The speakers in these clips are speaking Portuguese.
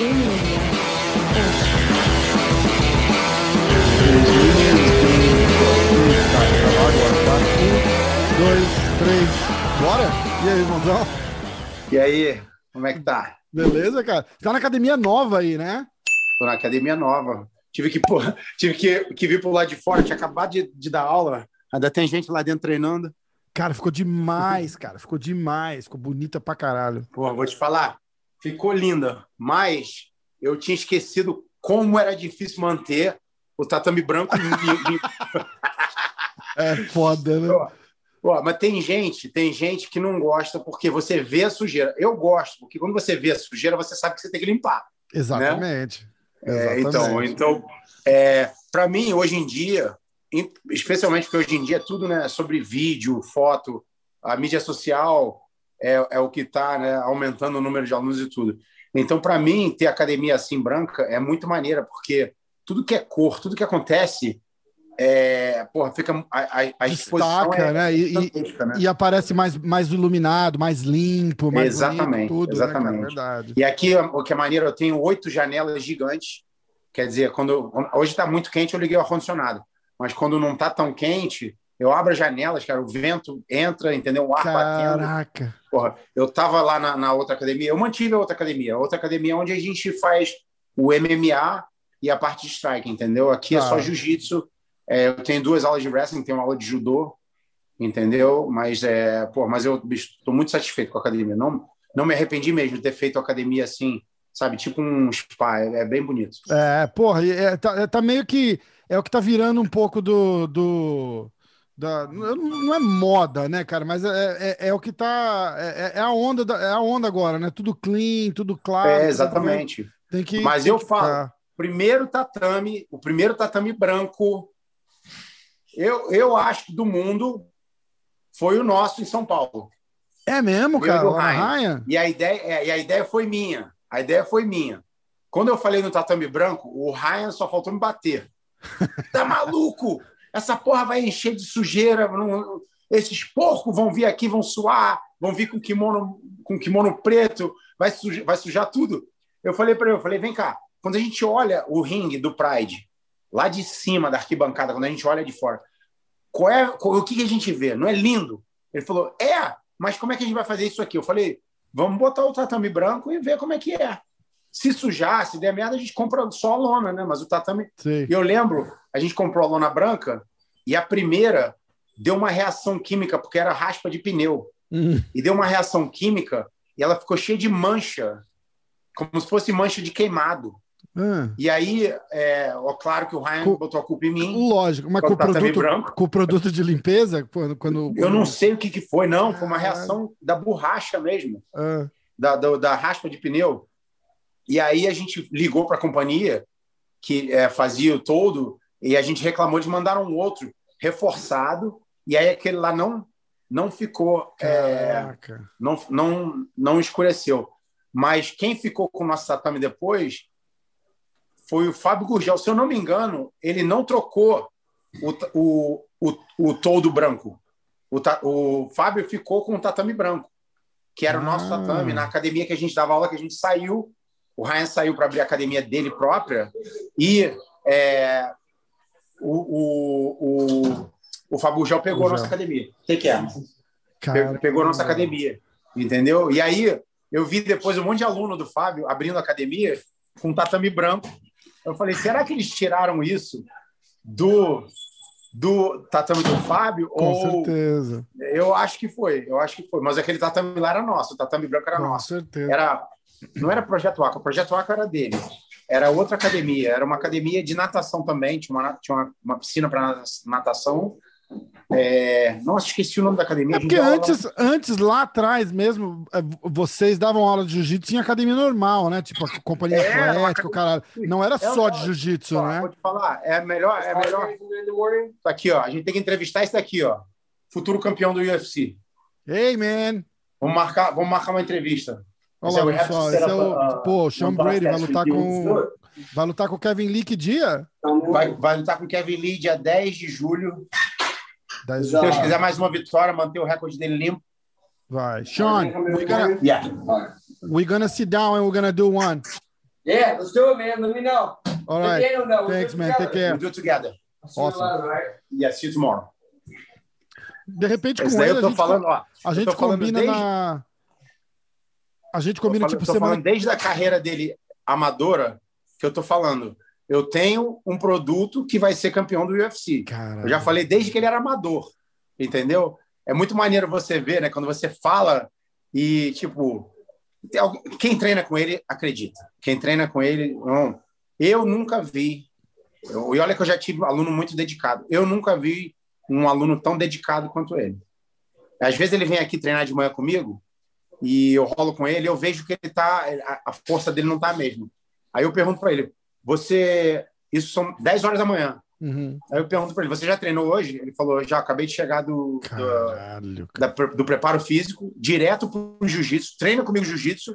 Um, dois, três, bora? E aí, irmãozão? E aí, como é que tá? Beleza, cara? Tá na academia nova aí, né? Tô na academia nova. Tive que, pô, tive que, que vir pro lado de fora, tinha acabado de, de dar aula. Ainda tem gente lá dentro treinando. Cara, ficou demais, cara. Ficou demais. Ficou bonita pra caralho. Pô, vou te falar, ficou linda, mas eu tinha esquecido como era difícil manter o tatame branco limpo. É foda, né? Pô, pô, mas tem gente, tem gente que não gosta porque você vê a sujeira. Eu gosto, porque quando você vê a sujeira, você sabe que você tem que limpar. Exatamente. É, Exatamente. então, então é, para mim, hoje em dia, especialmente porque hoje em dia é tudo né, sobre vídeo, foto, a mídia social é, é o que está né, aumentando o número de alunos e tudo. Então, para mim, ter academia assim branca é muito maneira, porque tudo que é cor, tudo que acontece, é, porra, fica a, a, Destaca, é né? E, né? e aparece mais, mais iluminado, mais limpo, mais Exatamente, bonito, tudo, exatamente. né, cara? Verdade. E aqui, o que é maneiro, eu tenho oito janelas gigantes. Quer dizer, quando hoje está muito quente, eu liguei o ar-condicionado. Mas quando não está tão quente, eu abro as janelas, cara, o vento entra, entendeu? O ar batendo. Caraca. Porra, eu estava lá na, na outra academia, eu mantive a outra academia. A outra academia é onde a gente faz o MMA e a parte de strike, entendeu? Aqui é Tá. só jiu-jitsu. É, eu tenho duas aulas de wrestling, tenho uma aula de judô, entendeu? Mas, é, pô, mas eu estou muito satisfeito com a academia. Não, não me arrependi mesmo de ter feito a academia assim, sabe? Tipo um spa, é, é bem bonito. É, porra, é, tá, é, tá meio que. É o que tá virando um pouco do. do da, não não é moda, né, cara? Mas é, é, é o que tá. É, é a onda da- é a onda agora, né? Tudo clean, tudo claro. É, exatamente. Tem que, Mas tem eu que falo, tá. primeiro tatame, o primeiro tatame branco, eu, eu acho que do mundo foi o nosso em São Paulo. É mesmo, Eu cara? Ryan. Raia? E a ideia, é, e a ideia foi minha. A ideia foi minha. Quando eu falei no tatame branco, o Ryan só faltou me bater. Tá maluco? Essa porra vai encher de sujeira. não- esses porcos vão vir aqui, vão suar, vão vir com kimono, com kimono preto, vai, sujar, vai sujar tudo. Eu falei para ele, eu falei, vem cá. Quando a gente olha o ringue do Pride, lá de cima da arquibancada, quando a gente olha de fora, qual é, qual- o que, que a gente vê? Não é lindo? Ele falou, é, mas como é que a gente vai fazer isso aqui? Eu falei, vamos botar o tatame branco e ver como é que é. Se sujar, se der merda, a gente compra só a lona, né? Mas o tatame. Sei. E eu lembro, a gente comprou a lona branca e a primeira deu uma reação química, porque era raspa de pneu. Hum, E deu uma reação química e ela ficou cheia de mancha, como se fosse mancha de queimado. ah, E aí, é, ó, claro que o Ryan Co- botou a culpa em mim. lógico, mas com Com o produto, com o produto de limpeza, quando. quando Eu não sei o que, que foi, não. Foi uma reação da borracha mesmo. Ah, da, da, da raspa de pneu. E aí a gente ligou para a companhia que é, fazia o todo e a gente reclamou de mandar um outro reforçado e aí aquele lá não não ficou é, não, não não escureceu. Mas quem ficou com o nosso tatame depois foi o Fábio Gurgel. Se eu não me engano, ele não trocou o, o, o, o todo branco. O, o Fábio ficou com o tatame branco, que era o nosso Ah. tatame. Na academia que a gente dava aula, que a gente saiu, o Ryan saiu para abrir a academia dele própria e é, o, o, o, o Gurgel pegou a nossa academia. O que, é? Cara, pegou a nossa academia, entendeu? E aí eu vi depois um monte de aluno do Fábio abrindo a academia com tatame branco. Eu falei, será que eles tiraram isso do do tatame do Fábio Com ou certeza. eu acho que foi, eu acho que foi, mas aquele tatame lá era nosso, o tatame branco era Com nosso. certeza. Era não era projeto Aqua, o projeto Aqua era dele. Era outra academia, era uma academia de natação também, tinha uma, tinha uma, uma piscina para natação. É... Nossa, esqueci o nome da academia. É porque dava aula- antes, antes, lá atrás mesmo, é, vocês davam aula de jiu-jitsu em academia normal, né? Tipo, a companhia É, atlética, o caralho. Não era É só de jiu-jitsu, né? Vou te falar, é melhor, é melhor. Aqui, ó, a gente tem que entrevistar esse daqui, ó, futuro campeão do UFC. Hey, man! Vamos marcar, vamos marcar uma entrevista. Olha é lá, pessoal. Esse é o. uh, Pô, o Sean Brady vai lutar com. o- Vai lutar com o Kevin Lee que dia? Vai, vai lutar com o Kevin Lee dia 10 de julho. Dez Se Deus quiser mais uma vitória, manter o recorde dele limpo. Vai. Sean, we're gonna, Yeah. we're gonna sit down and we're gonna do one. Yeah, let's do it, man. Let me know. All right. Daniel know. We'll Thanks, man. Take care. We'll do it together. Awesome. later, right? Yeah, see you tomorrow. De repente, Esse com ele, eu tô a gente, falando, ó. a eu gente combina desde- na. A gente combina, falando, tipo, tô semana. falando desde a carreira dele amadora que eu tô falando. Eu tenho um produto que vai ser campeão do UFC. Cara. Eu já falei desde que ele era amador, entendeu? É muito maneiro você ver, né? Quando você fala e, tipo, quem treina com ele acredita. Quem treina com ele, não. Eu nunca vi. eu- e olha que eu já tive um aluno muito dedicado. Eu nunca vi um aluno tão dedicado quanto ele. Às vezes ele vem aqui treinar de manhã comigo e eu rolo com ele, eu vejo que ele tá, a- força dele não tá a mesma. Aí eu pergunto para ele: "Você, isso são 10 horas da manhã. Uhum. Aí eu pergunto para ele: "Você já treinou hoje?" Ele falou: "Já, acabei de chegar do, do, Caralho, cara. da- do preparo físico, direto para o jiu-jitsu, treina comigo jiu-jitsu,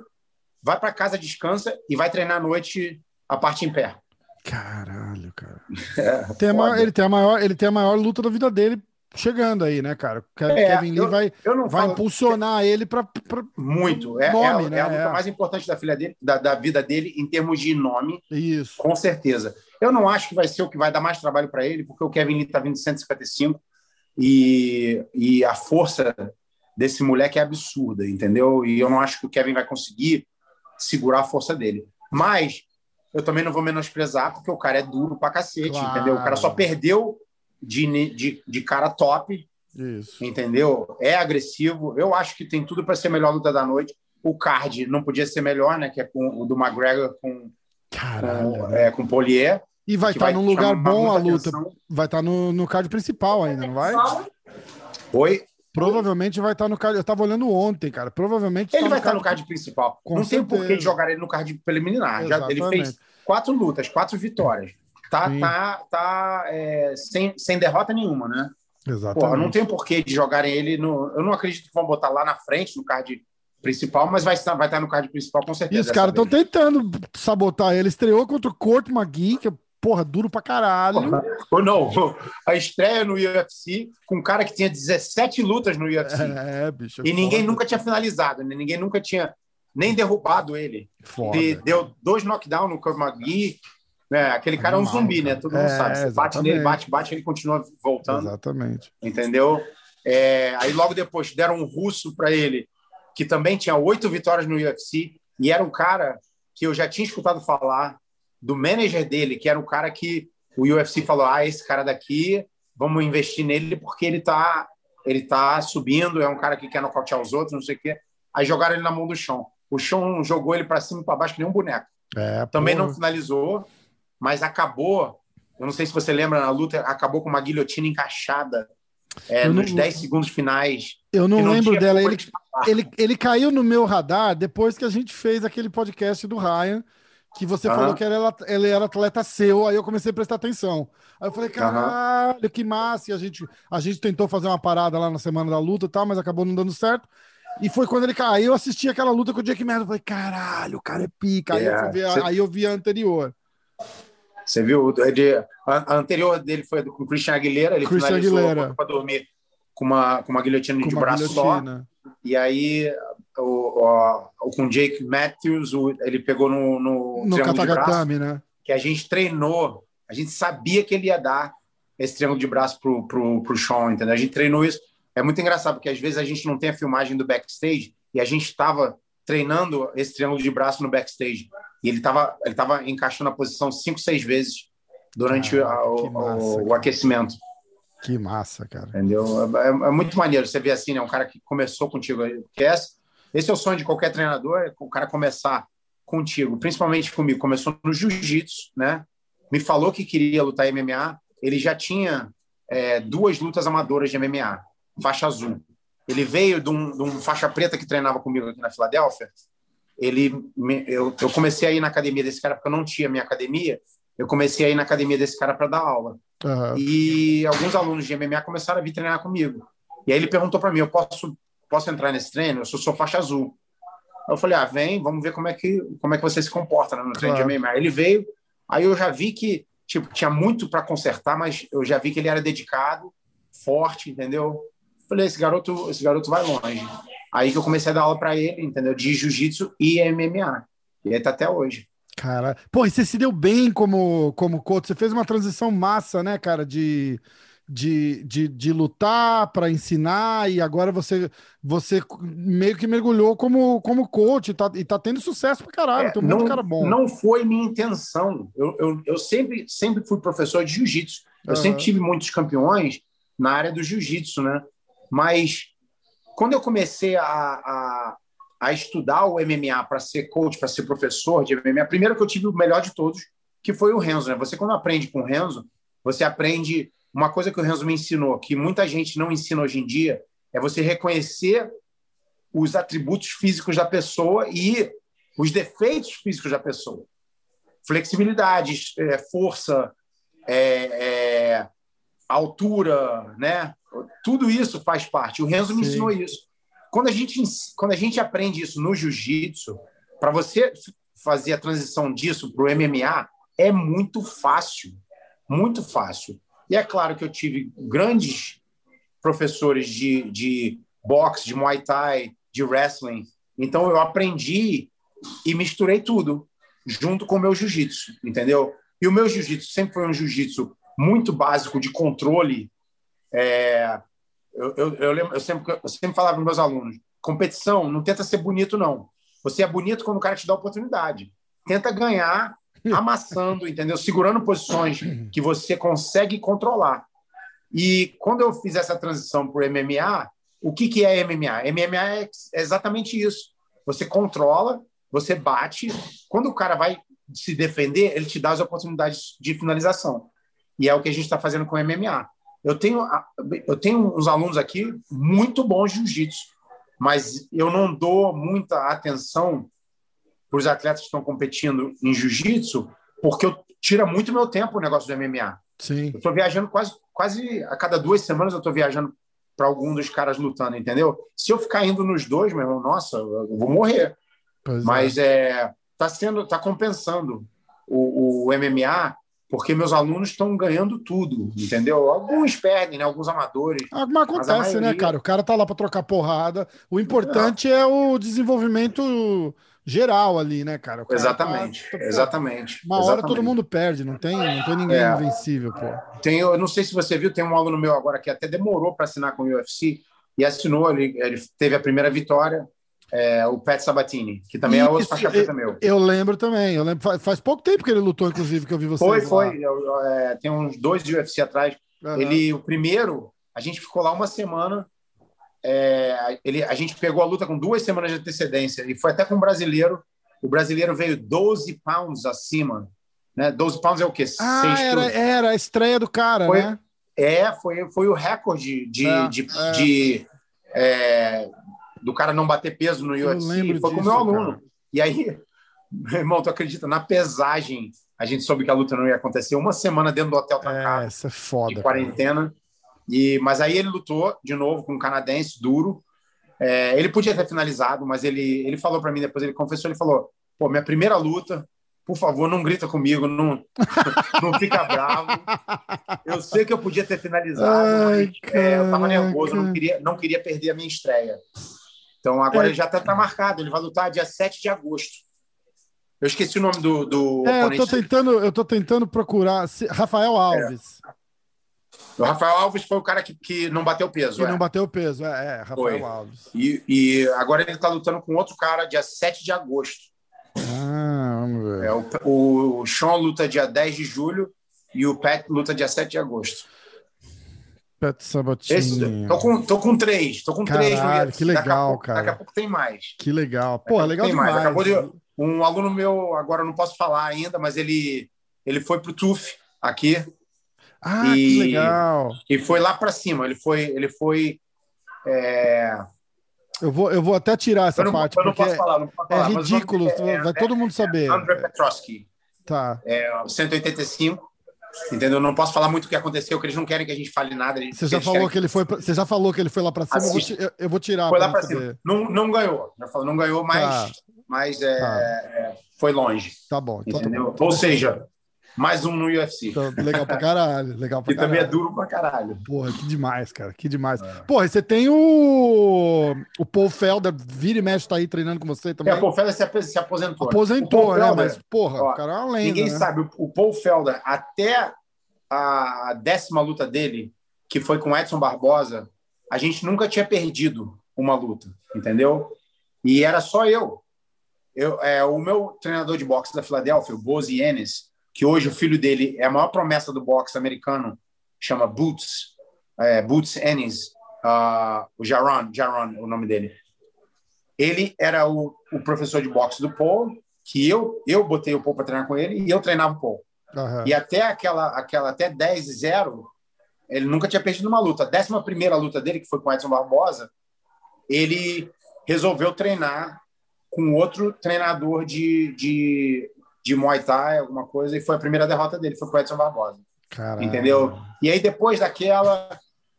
vai para casa, descansa e vai treinar à noite a parte em pé. Caralho, cara. É, Tem maior- ele, tem a maior, ele tem a maior luta da vida dele chegando aí, né, cara? É, Kevin Lee eu- vai, Eu vai falo impulsionar ele pra- muito. É, Nome, é, né? é a luta É. mais importante da, filha dele, da, da vida dele em termos de nome, Isso. com certeza. Eu não acho que vai ser o que vai dar mais trabalho para ele, porque o Kevin Lee está vindo de 155 e, e a força desse moleque é absurda, entendeu? E eu não acho que o Kevin vai conseguir segurar a força dele. Mas eu também não vou menosprezar, porque o cara é duro pra cacete, Claro. entendeu? O cara só perdeu de, de, de cara top, Isso. entendeu? É agressivo. Eu acho que tem tudo para ser a melhor luta da noite. O card não podia ser melhor, né? Que é com o do McGregor com, Caralho. com, né? é, com Polier. E vai estar num lugar bom a luta. atenção. Vai estar no, no card principal ainda, não vai? Oi? Provavelmente vai estar no card. Eu tava olhando ontem, cara. Provavelmente Ele tá vai estar no card principal. Com não tem por que certeza. jogar ele no card preliminar. Já, ele fez quatro lutas, quatro vitórias. Tá, Sim. tá, tá é, sem, sem derrota nenhuma, né? Exatamente. Porra, não tem porquê de jogarem ele no. Eu não acredito que vão botar lá na frente, no card principal, mas vai estar, vai estar no card principal com E certeza. os caras estão tentando sabotar ele. Estreou contra o Court McGee, que é, porra, duro pra caralho. Ou não, a estreia no UFC com um cara que tinha 17 lutas no UFC. É, bicho. é e ninguém foda. nunca tinha finalizado, né? ninguém nunca tinha nem derrubado ele. Foda. Ele deu dois knockdowns no Curve McGee. Né? Aquele cara é um Animal, zumbi, né? cara. Todo mundo É, sabe. Você bate nele, bate, bate, ele continua voltando, Exatamente. entendeu? É, aí logo depois deram um russo para ele, que também tinha oito vitórias no UFC, e era um cara que eu já tinha escutado falar do manager dele, que era um cara que o UFC falou: ah, esse cara daqui, vamos investir nele porque ele tá, ele tá subindo, é um cara que quer nocautear os outros, não sei o quê. Aí jogaram ele na mão do chão. O chão jogou ele para cima e para baixo que nem um boneco. É, Também não finalizou, mas acabou. Eu não sei se você lembra na luta, acabou com uma guilhotina encaixada é, Eu não- nos 10 segundos finais. Eu não que lembro dela. Ele, ele, ele caiu no meu radar depois que a gente fez aquele podcast do Ryan, que você falou que ele era, ele era atleta seu, aí eu comecei a prestar atenção. Aí eu falei, caralho, que massa! E a gente, a gente tentou fazer uma parada lá na semana da luta e tal, mas acabou não dando certo. E foi quando ele caiu, eu assisti aquela luta com o Jake Merda. Eu falei, caralho, o cara é pica. Aí, eu, É, fui ver a- você- aí eu vi a anterior. Você viu? Ele, a, a anterior dele foi com o Christian Aguilera. Ele Christian finalizou Aguilera. para dormir com uma, com uma guilhotina Com de uma braço guilhotina. só. E aí, o, o- o- com Jake Matthews, o- ele pegou no, no, No triângulo de braço. Né? que a gente treinou, a gente sabia que ele ia dar esse triângulo de braço pro, pro, pro Sean, entendeu? A gente treinou isso. É muito engraçado, porque às vezes a gente não tem a filmagem do backstage e a gente estava treinando esse triângulo de braço no backstage. E ele estava ele tava encaixando a posição cinco, seis vezes durante Caraca, a- o, que massa, o- o aquecimento, Que massa, cara. entendeu? É, é muito maneiro você ver assim, né? Um cara que começou contigo. Porque esse, esse é o sonho de qualquer treinador, é o cara começar contigo, principalmente comigo. Começou no jiu-jitsu, né? Me falou que queria lutar MMA. Ele já tinha é, duas lutas amadoras de MMA, faixa azul. Ele veio de um, de um faixa preta que treinava comigo aqui na Filadélfia. Ele, me- eu, eu comecei a ir na academia desse cara porque eu não tinha minha academia. Eu comecei a ir na academia desse cara para dar aula. Aham. E alguns alunos de MMA começaram a vir treinar comigo. E aí ele perguntou para mim: eu posso, posso entrar nesse treino? Eu sou, sou faixa azul. Eu falei: ah, vem, vamos ver como é que, como é que você se comporta né, no treino Claro. de MMA. Ele veio, aí eu já vi que tipo, tinha muito para consertar, mas eu já vi que ele era dedicado, forte, entendeu? Falei: esse garoto, esse garoto vai longe. Aí que eu comecei a dar aula para ele, entendeu? De jiu-jitsu e MMA. E ele tá até hoje. Cara, pô, e você se deu bem como, como coach, você fez uma transição massa, né, cara, de, de, de, de lutar para ensinar e agora você você meio que mergulhou como, como coach e tá, e tá tendo sucesso pra caralho, É, tem um não, cara bom. não foi minha intenção. Eu, eu, eu sempre, sempre fui professor de jiu-jitsu. Eu Aham. sempre tive muitos campeões na área do jiu-jitsu, né? Mas quando eu comecei a, a, a estudar o MMA para ser coach, para ser professor de MMA, primeiro que eu tive o melhor de todos, que foi o Renzo. Né? Você, quando aprende com o Renzo, você aprende uma coisa que o Renzo me ensinou, que muita gente não ensina hoje em dia, é você reconhecer os atributos físicos da pessoa e os defeitos físicos da pessoa. Flexibilidade, é, força, é, é, altura, né? Tudo isso faz parte. O Renzo me Sim. ensinou isso. Quando a gente, quando a gente aprende isso no jiu-jitsu, para você fazer a transição disso para o MMA, é muito fácil. Muito fácil. E é claro que eu tive grandes professores de, de boxe, de muay thai, de wrestling. Então eu aprendi e misturei tudo junto com o meu jiu-jitsu, entendeu? E o meu jiu-jitsu sempre foi um jiu-jitsu muito básico de controle. É, eu, eu, eu, lembro, eu, sempre, eu sempre falava para meus alunos: competição não tenta ser bonito, não. Você é bonito quando o cara te dá oportunidade. Tenta ganhar amassando, entendeu? Segurando posições que você consegue controlar. E quando eu fiz essa transição para o MMA, o que, que é MMA? MMA é exatamente isso. Você controla, você bate. Quando o cara vai se defender, ele te dá as oportunidades de finalização. E é o que a gente está fazendo com o MMA. Eu tenho, eu tenho uns alunos aqui muito bons de jiu-jitsu, mas eu não dou muita atenção para os atletas que estão competindo em jiu-jitsu, porque eu tira muito meu tempo o negócio do MMA. Sim. Eu estou viajando quase, quase a cada duas semanas, eu estou viajando para algum dos caras lutando, entendeu? Se eu ficar indo nos dois, meu irmão, nossa, eu vou morrer. Pois é. Mas é, tá sendo, tá compensando o, o MMA, porque meus alunos estão ganhando tudo, entendeu? Alguns perdem, né? Alguns amadores. Ah, mas acontece, Mas a maioria- né, cara? O cara tá lá pra trocar porrada. O importante é o desenvolvimento geral ali, né, cara? Cara Exatamente, tá- exatamente. Uma hora exatamente. todo mundo perde, não tem, não tem ninguém É. invencível, pô. Tem, eu não sei se você viu, tem um aluno meu agora que até demorou para assinar com o UFC e assinou, ele, ele teve a primeira vitória, é, o Pat Sabatini, que também é outro Isso, faixa preta meu. Eu lembro também. Eu lembro, faz, faz pouco tempo que ele lutou, inclusive, que eu vi você. Foi, foi. Eu- é, tem uns dois de UFC atrás. Ele, o primeiro, a gente ficou lá uma semana. é, ele, a gente pegou a luta com duas semanas de antecedência e foi até com um brasileiro. O brasileiro veio 12 pounds acima. Né? 12 pounds é o quê? Ah, era, era a estreia do cara, Foi- né? É, foi, foi o recorde de, de, é. de, é, do cara não bater peso no UFC. Foi com o meu aluno. cara. E aí, meu irmão, tu acredita? Na pesagem, a gente soube que a luta não ia acontecer. Uma semana dentro do hotel É, trancado, essa é foda. de cara. quarentena. E, mas aí ele lutou de novo com um canadense duro. É, ele podia ter finalizado, mas ele, ele falou para mim depois, ele confessou, ele falou, pô, minha primeira luta, por favor, não grita comigo, não, não fica bravo. Eu sei que eu podia ter finalizado, Ai, mas é, eu tava nervoso, não queria, não queria perder a minha estreia. Então agora É. ele já está marcado, ele vai lutar dia 7 de agosto. Eu esqueci o nome do, do É, eu tô oponente. tentando, eu tô tentando procurar. Rafael Alves, O Rafael Alves foi o cara que, que não bateu peso. que é. não bateu peso. É, é Rafael Foi. Alves. E, e agora ele está lutando com outro cara dia 7 de agosto. Ah, vamos ver. É, o, o Sean luta dia 10 de julho e o Pat luta dia 7 de agosto. Pet Sabatini. Esse, tô, com, tô com três. Tô com três no Caralho, que legal, pouco- cara. Daqui a pouco tem mais. Que legal. Pô, pouco legal demais. Acabou de- Um aluno meu, agora eu não posso falar ainda, mas ele, ele foi pro TUF aqui Ah, que E- legal. e foi lá para cima. Ele foi. Ele foi é, Eu vou, eu vou até tirar essa eu não, parte, eu não posso falar, não posso é falar. nome ridículo. é vai todo mundo saber. André Petrosky. Tá. é, 185. Entendeu? Não posso falar muito o que aconteceu, que eles não querem que a gente fale nada. eles- Você já falou querem que ele foi, pra- você já falou que ele foi lá pra cima. Eu vou, Assiste. eu, vou tirar. Foi lá para cima. Não, não ganhou. Já falou, não ganhou, mas, Tá. mas é, Tá. é, foi longe. Tá bom. Então tá Entendeu? bom. Ou seja, mais um no UFC. Então, legal pra caralho. Legal pra que caralho. também é duro pra caralho. Porra, que demais, cara. Que demais. Porra, e você tem o. O Paul Felder, vira e mexe, tá aí treinando com você também. É, o Paul Felder se, ap- se aposentou. Aposentou, né? Felder, Mas, porra, ó, o cara é uma lenda. Ninguém né? sabe. O- Paul Felder, até a décima luta dele, que foi com o Edson Barbosa, a gente nunca tinha perdido uma luta, entendeu? E era só eu. eu é, o meu treinador de boxe da Filadélfia, o Bozi Ennis, que hoje o filho dele é a maior promessa do boxe americano, chama Boots, é, Boots Ennis, ah, o Jaron, Jaron, o nome dele. Ele era o, o professor de boxe do Paul, que eu eu botei o Paul para treinar com ele e eu treinava o Paul. Aham. E até aquela, aquela até 10 e 0, ele nunca tinha perdido uma luta. A décima primeira luta dele, que foi com Edson Barbosa, ele resolveu treinar com outro treinador de, de, de Muay Thai, alguma coisa, e foi a primeira derrota dele, foi com o Edson Barbosa. Entendeu? E aí, depois daquela,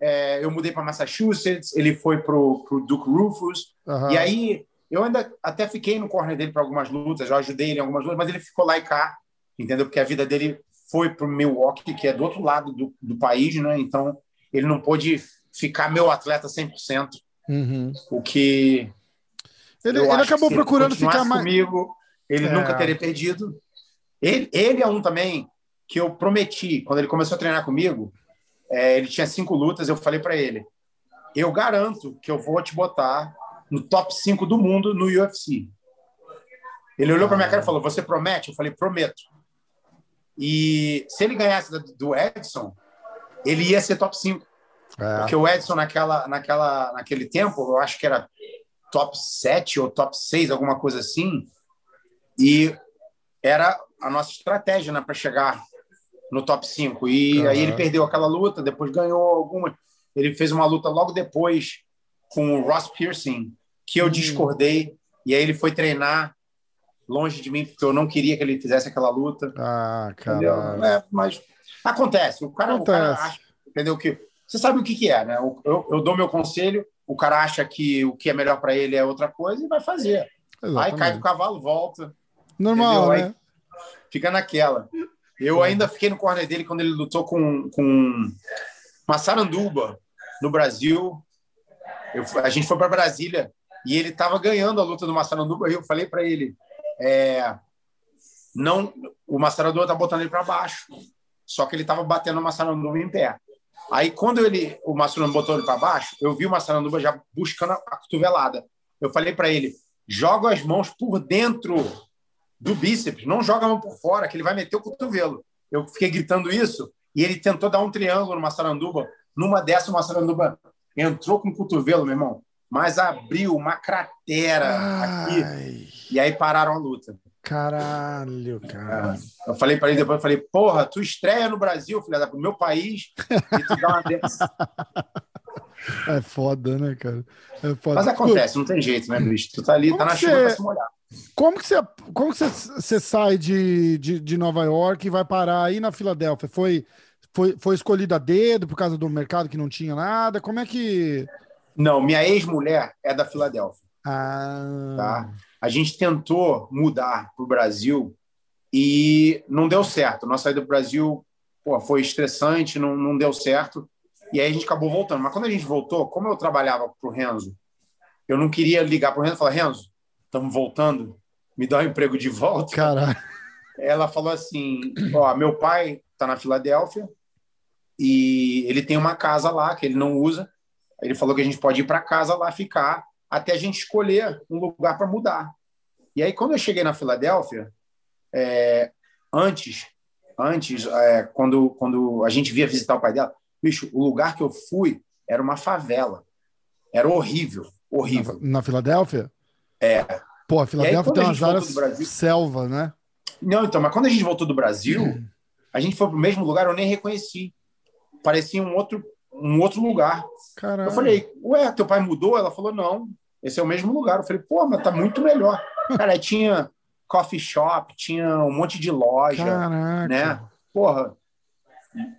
é, eu mudei para Massachusetts, ele foi pro, pro Duke Rufus, Aham. e aí, eu ainda até fiquei no corner dele para algumas lutas, eu ajudei ele em algumas lutas, mas ele ficou lá e cá, entendeu? Porque a vida dele foi para o Milwaukee, que é do outro lado do, do país, né? Então, ele não pôde ficar meu atleta 100%, Uhum. o que. Ele, ele acabou procurando ficar mais. comigo, ele É. nunca teria perdido. Ele, ele é um também que eu prometi, quando ele começou a treinar comigo, é, ele tinha cinco lutas, eu falei para ele: eu garanto que eu vou te botar no top 5 do mundo no UFC. Ele olhou para minha cara e falou: Você promete? Eu falei: Prometo. E se ele ganhasse do Edson, ele ia ser top 5. É. Porque o Edson, naquela, naquela, naquele tempo, eu acho que era top 7 ou top 6, alguma coisa assim. E era a nossa estratégia né, para chegar no top 5. E Aham. aí ele perdeu aquela luta, depois ganhou alguma. Ele fez uma luta logo depois com o Ross Pearson, que eu Hum. discordei. E aí ele foi treinar longe de mim, porque eu não queria que ele fizesse aquela luta. Ah, Entendeu? caralho. É, mas acontece. O cara, o cara Acontece. acha, entendeu? Que, você sabe o que, que é, né? Eu, eu, dou meu conselho, o cara acha que o que é melhor para ele é outra coisa e vai fazer. Aí cai Exatamente. do cavalo, volta, Normal, né? fica naquela. Eu ainda fiquei no corner dele quando ele lutou com, com Massaranduba no Brasil. Eu, a gente foi para Brasília e ele estava ganhando a luta do Massaranduba. E eu falei para ele: é, não, o Massaranduba tá botando ele para baixo. Só que ele estava batendo o Massaranduba em pé. Aí, quando ele, o Massaranduba botou ele para baixo, eu vi o Massaranduba já buscando a, a cotovelada. Eu falei para ele: joga as mãos por dentro do bíceps, não joga a mão por fora, que ele vai meter o cotovelo. Eu fiquei gritando isso e ele tentou dar um triângulo no Massaranduba. Numa dessa, o Massaranduba entrou com o cotovelo, meu irmão, mas abriu uma cratera aqui Ai, e aí pararam a luta. caralho, cara. Eu falei para ele depois, eu falei, porra, tu estreia no Brasil, filha da pro meu país, e tu dá uma dessa. É foda, né, cara? É foda. Mas acontece, não tem jeito, né, bicho? Tu tá ali, tá na chuva pra se molhar. Como que você, como que você, você sai de, de, de Nova York e vai parar aí na Filadélfia? Foi, foi, foi escolhido a dedo por causa do mercado que não tinha nada? Como é que. Não, minha ex-mulher é da Filadélfia. Ah, Tá? A gente tentou mudar para o Brasil e não deu certo. Nossa saída do Brasil pô, foi estressante, não, não deu certo. E aí a gente acabou voltando. Mas quando a gente voltou, como eu trabalhava para o Renzo, eu não queria ligar para o Renzo e falar: Renzo, estamos voltando, me dá um emprego de volta. caralho. Ela falou assim: Ó, meu pai está na Filadélfia e ele tem uma casa lá que ele não usa. Ele falou que a gente pode ir para casa lá ficar até a gente escolher um lugar para mudar. E aí, quando eu cheguei na Filadélfia, é, antes, antes é, quando, quando a gente via visitar o pai dela, bicho, o lugar que eu fui era uma favela. Era horrível, horrível. Na, na Filadélfia? É. Pô, a Filadélfia tem umas áreas Brasil- selva, né? Não, então, mas quando a gente voltou do Brasil, a gente foi para o mesmo lugar, eu nem reconheci. Parecia um outro, um outro lugar. Caralho. Eu falei, ué, teu pai mudou? Ela falou, não, esse é o mesmo lugar. Eu falei, pô, mas tá muito melhor. Cara, tinha coffee shop, tinha um monte de loja, Caraca. né? Porra,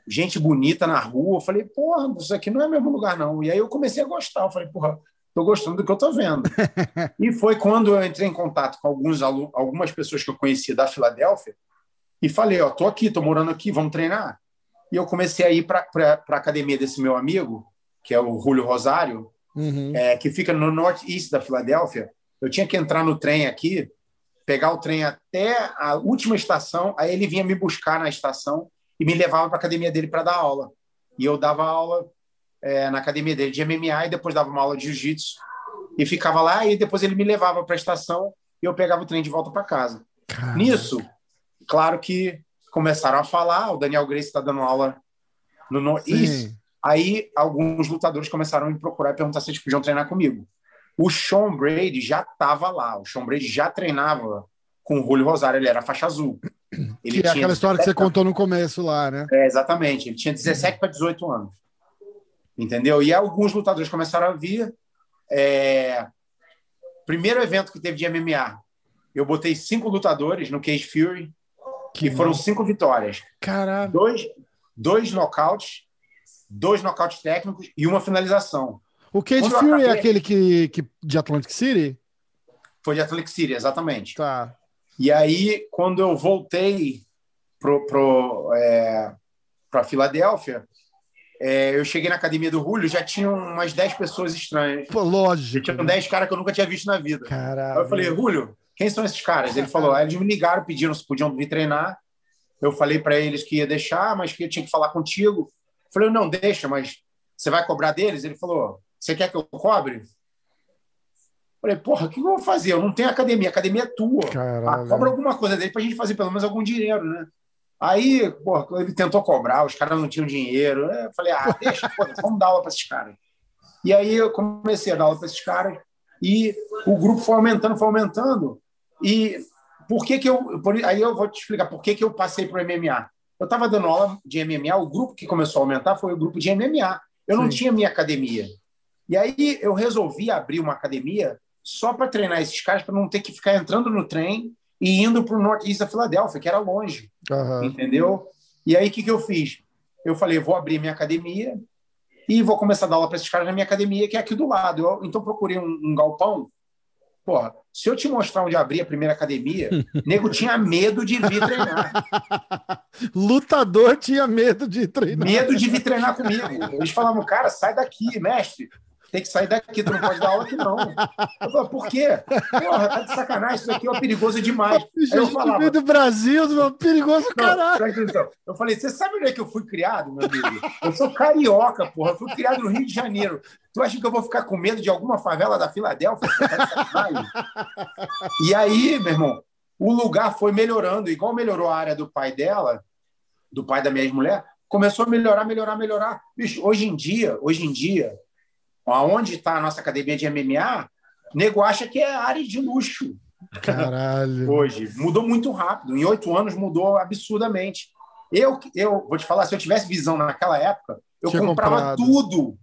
gente bonita na rua. Eu falei, porra, isso aqui não é o mesmo lugar, não. E aí eu comecei a gostar. Eu falei, porra, tô gostando do que eu tô vendo. e foi quando eu entrei em contato com alguns alu- algumas pessoas que eu conhecia da Filadélfia, e falei, ó, tô aqui, tô morando aqui, vamos treinar. E eu comecei a ir para a academia desse meu amigo, que é o Julio Rosário, Uhum. é, que fica no northeast da Filadélfia. Eu tinha que entrar no trem aqui, pegar o trem até a última estação, aí ele vinha me buscar na estação e me levava para a academia dele para dar aula. E eu dava aula é, na academia dele de MMA e depois dava uma aula de jiu-jitsu e ficava lá e depois ele me levava para a estação e eu pegava o trem de volta para casa. Caraca. Nisso, claro que começaram a falar, o Daniel Grace está dando aula no Northeast. Aí alguns lutadores começaram a me procurar e perguntar se eles podiam treinar comigo. O Sean Brady já estava lá. O Sean Brady já treinava com o Julio Rosário. Ele era faixa azul. Ele Que é aquela história que você 17 contou no começo lá, né? É, exatamente. Ele tinha 17 para 18 anos. Entendeu? E alguns lutadores começaram a vir. É, Primeiro evento que teve de MMA, eu botei cinco lutadores no Cage Fury Que foram cinco vitórias. Caralho. Dois, dois nocautes, dois nocautes técnicos e uma finalização. O Cage Quando Fury é acabei- aquele que, que de Atlantic City? Foi de Atlantic City, exatamente. Tá. E aí, quando eu voltei para pro, é, pra Filadélfia, é, eu cheguei na academia do Julio, já tinham umas 10 pessoas estranhas. Pô, Já lógico. tinham 10 caras que eu nunca tinha visto na vida. Aí Caralho. eu falei, Julio, quem são esses caras? Ele falou, aí eles me ligaram, pediram se podiam vir treinar. Eu falei para eles que ia deixar, mas que eu tinha que falar contigo. Eu falei, não, deixa, mas você vai cobrar deles? Ele falou, você quer que eu cobre? Eu falei, porra, o que eu vou fazer? Eu não tenho academia, a academia é tua. Ah, Caralho. cobra alguma coisa dele pra gente fazer pelo menos algum dinheiro, né? Aí, porra, ele tentou cobrar, os caras não tinham dinheiro. Eu falei, ah, deixa, pô, vamos dar aula para esses caras. E aí eu comecei a dar aula para esses caras e o grupo foi aumentando, foi aumentando. E por que que eu... por- aí eu vou te explicar por que que eu passei para o MMA. Eu estava dando aula de MMA, o grupo que começou a aumentar foi o grupo de MMA. Eu não Sim. tinha minha academia. E aí eu resolvi abrir uma academia só para treinar esses caras, para não ter que ficar entrando no trem e indo para o Northeast da Filadélfia, que era longe, Aham. entendeu? E aí o que, que eu fiz? Eu falei, vou abrir minha academia e vou começar a dar aula para esses caras na minha academia, que é aqui do lado. Eu, então procurei um, um galpão. Porra, se eu te mostrar onde abri a primeira academia, nego tinha medo de vir treinar. Lutador tinha medo de treinar. Medo de vir treinar comigo. Eles falavam, cara, sai daqui, mestre. Tem que sair daqui, tu não pode dar aula aqui, não. Eu falava, por quê? Porra, tá de sacanagem, isso aqui é perigoso demais. Bicho, eu falava, do Brasil, meu, perigoso Não, caralho. Eu falei, você sabe onde é que eu fui criado, meu amigo? Eu sou carioca, porra. Eu fui criado no Rio de Janeiro. Tu acha que eu vou ficar com medo de alguma favela da Filadélfia? Tá e aí, meu irmão, o lugar foi melhorando. Igual melhorou a área do pai dela, do pai da minha ex-mulher, começou a melhorar, melhorar, melhorar. Bicho, hoje em dia, hoje em dia, aonde está a nossa academia de MMA, nego acha que é área de luxo Caralho. hoje. Mudou muito rápido. Em oito anos mudou absurdamente. Eu, eu vou te falar, se eu tivesse visão naquela época, eu Tinha comprava comprado. tudo.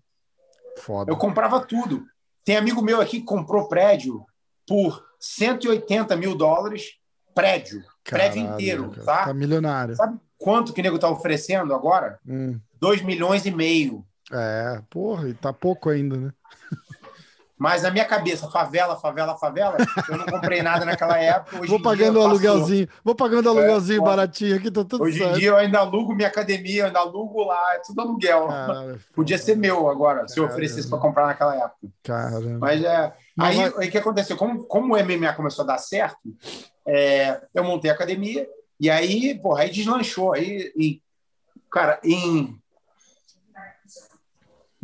Foda. Eu comprava tudo. Tem amigo meu aqui que comprou prédio por 180 mil dólares, prédio, prédio Caralho, inteiro, cara. tá? Tá milionário. Sabe quanto que o nego tá oferecendo agora? Hum. 2 milhões e meio. É, porra, e tá pouco ainda, né? Mas na minha cabeça, favela, favela, favela, eu não comprei nada naquela época. Hoje Vou em pagando o aluguelzinho. Vou pagando o aluguelzinho pode. baratinho aqui, tá tudo Hoje em certo. dia eu ainda alugo minha academia, eu ainda alugo lá, é tudo aluguel. Podia ser meu agora, se eu oferecesse para comprar naquela época. Caramba. Mas é. Mas Aí vai- o que aconteceu? Como, como o MMA começou a dar certo, é, eu montei a academia e aí, porra, aí deslanchou. Aí, em- cara, em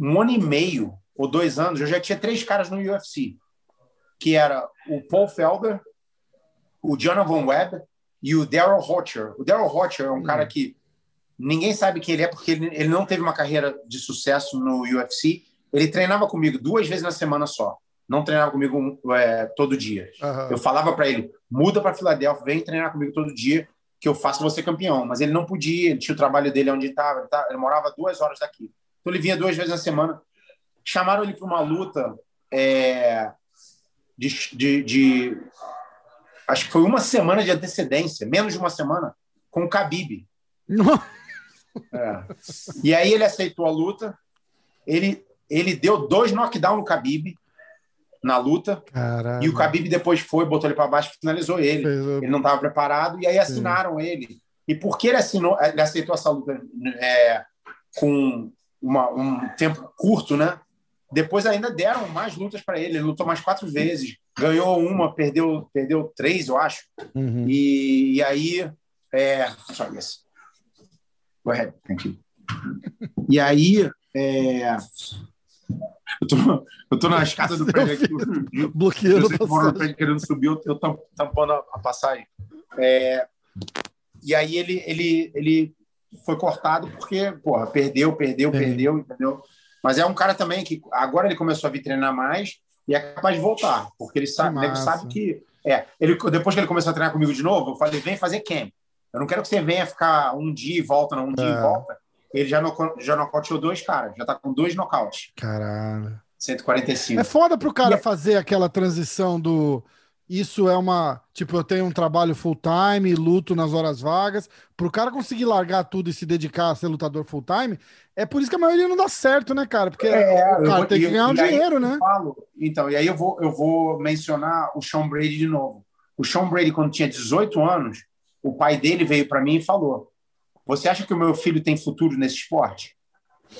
um ano e meio ou dois anos, eu já tinha três caras no UFC, que era o Paul Felder, o Jonathan Webb e o Daryl Hotcher. O Daryl Hotcher é um cara que ninguém sabe quem ele é porque ele, ele não teve uma carreira de sucesso no UFC. Ele treinava comigo duas vezes na semana só. Não treinava comigo é, todo dia. Aham. Eu falava para ele: muda para Filadélfia, vem treinar comigo todo dia, que eu faço você campeão. Mas ele não podia, ele tinha o trabalho dele onde estava, ele, tava- ele morava duas horas daqui. Então ele vinha duas vezes na semana. Chamaram ele para uma luta é, de, de, de- Acho que foi uma semana de antecedência, menos de uma semana, com o Khabib. É. E aí ele aceitou a luta. Ele, ele deu dois knockdowns no Khabib na luta. E o Khabib depois foi, botou ele para baixo e finalizou ele. Ele não estava preparado. E aí assinaram ele. E porque ele, assinou, ele aceitou essa luta é, com uma, um tempo curto, né? Depois ainda deram mais lutas para ele. Ele lutou mais quatro vezes, ganhou uma, perdeu, perdeu três, eu acho. Uhum. E, e aí. É, sorry, yes. Go ahead, thank you. E aí. É, eu, tô, eu tô na escada do prédio aqui. Bloqueando Você que mora no prédio querendo subir, eu, eu tam- tampando a, a passagem. É, e aí ele, ele, ele foi cortado porque, porra, perdeu, perdeu, perdeu, entendeu? Mas é um cara também que agora ele começou a vir treinar mais e é capaz de voltar, porque ele sabe, Que ele sabe que. É, ele, depois que ele começou a treinar comigo de novo, eu falei: vem fazer camp. Eu não quero que você venha ficar um dia e volta, não, um dia É. e volta. Ele já, noco- já nocauteou dois caras, já tá com dois nocautes, Caralho. 145. É foda pro cara é- fazer aquela transição do. Isso é uma. Tipo, eu tenho um trabalho full time, luto nas horas vagas. Pro cara conseguir largar tudo e se dedicar a ser lutador full time, é por isso que a maioria não dá certo, né, cara? Porque É, o eu cara vou- tem que ganhar um e aí dinheiro, eu né? falo- então, e aí eu vou, eu vou mencionar o Sean Brady de novo. O Sean Brady, quando tinha 18 anos, o pai dele veio para mim e falou: Você acha que o meu filho tem futuro nesse esporte?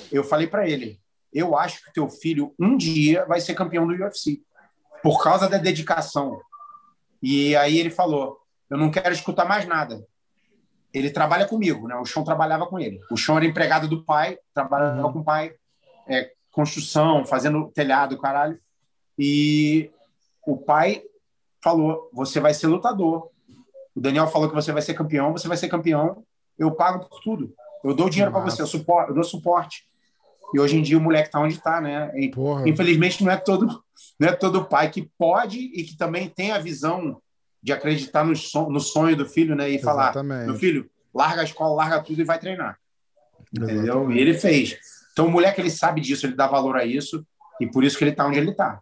Eu falei para ele: Eu acho que teu filho um dia vai ser campeão do UFC, por causa da dedicação. E aí ele falou: Eu não quero escutar mais nada. Ele trabalha comigo, né? O Sean trabalhava com ele. O Sean era empregado do pai, trabalhava Uhum. com o pai, é, construção, fazendo telhado, caralho. E o pai falou: você vai ser lutador. O Daniel falou que você vai ser campeão, você vai ser campeão. Eu pago por tudo. Eu dou dinheiro para você, eu, suporto, eu dou suporte. E hoje em dia o moleque tá onde tá, né? E. Infelizmente não é todo não é todo pai que pode e que também tem a visão de acreditar no, son- no sonho do filho, né? E falar: Exatamente. meu filho, larga a escola, larga tudo e vai treinar. Entendeu? Exatamente. E ele fez. Então o moleque ele sabe disso, ele dá valor a isso e por isso que ele tá onde ele tá.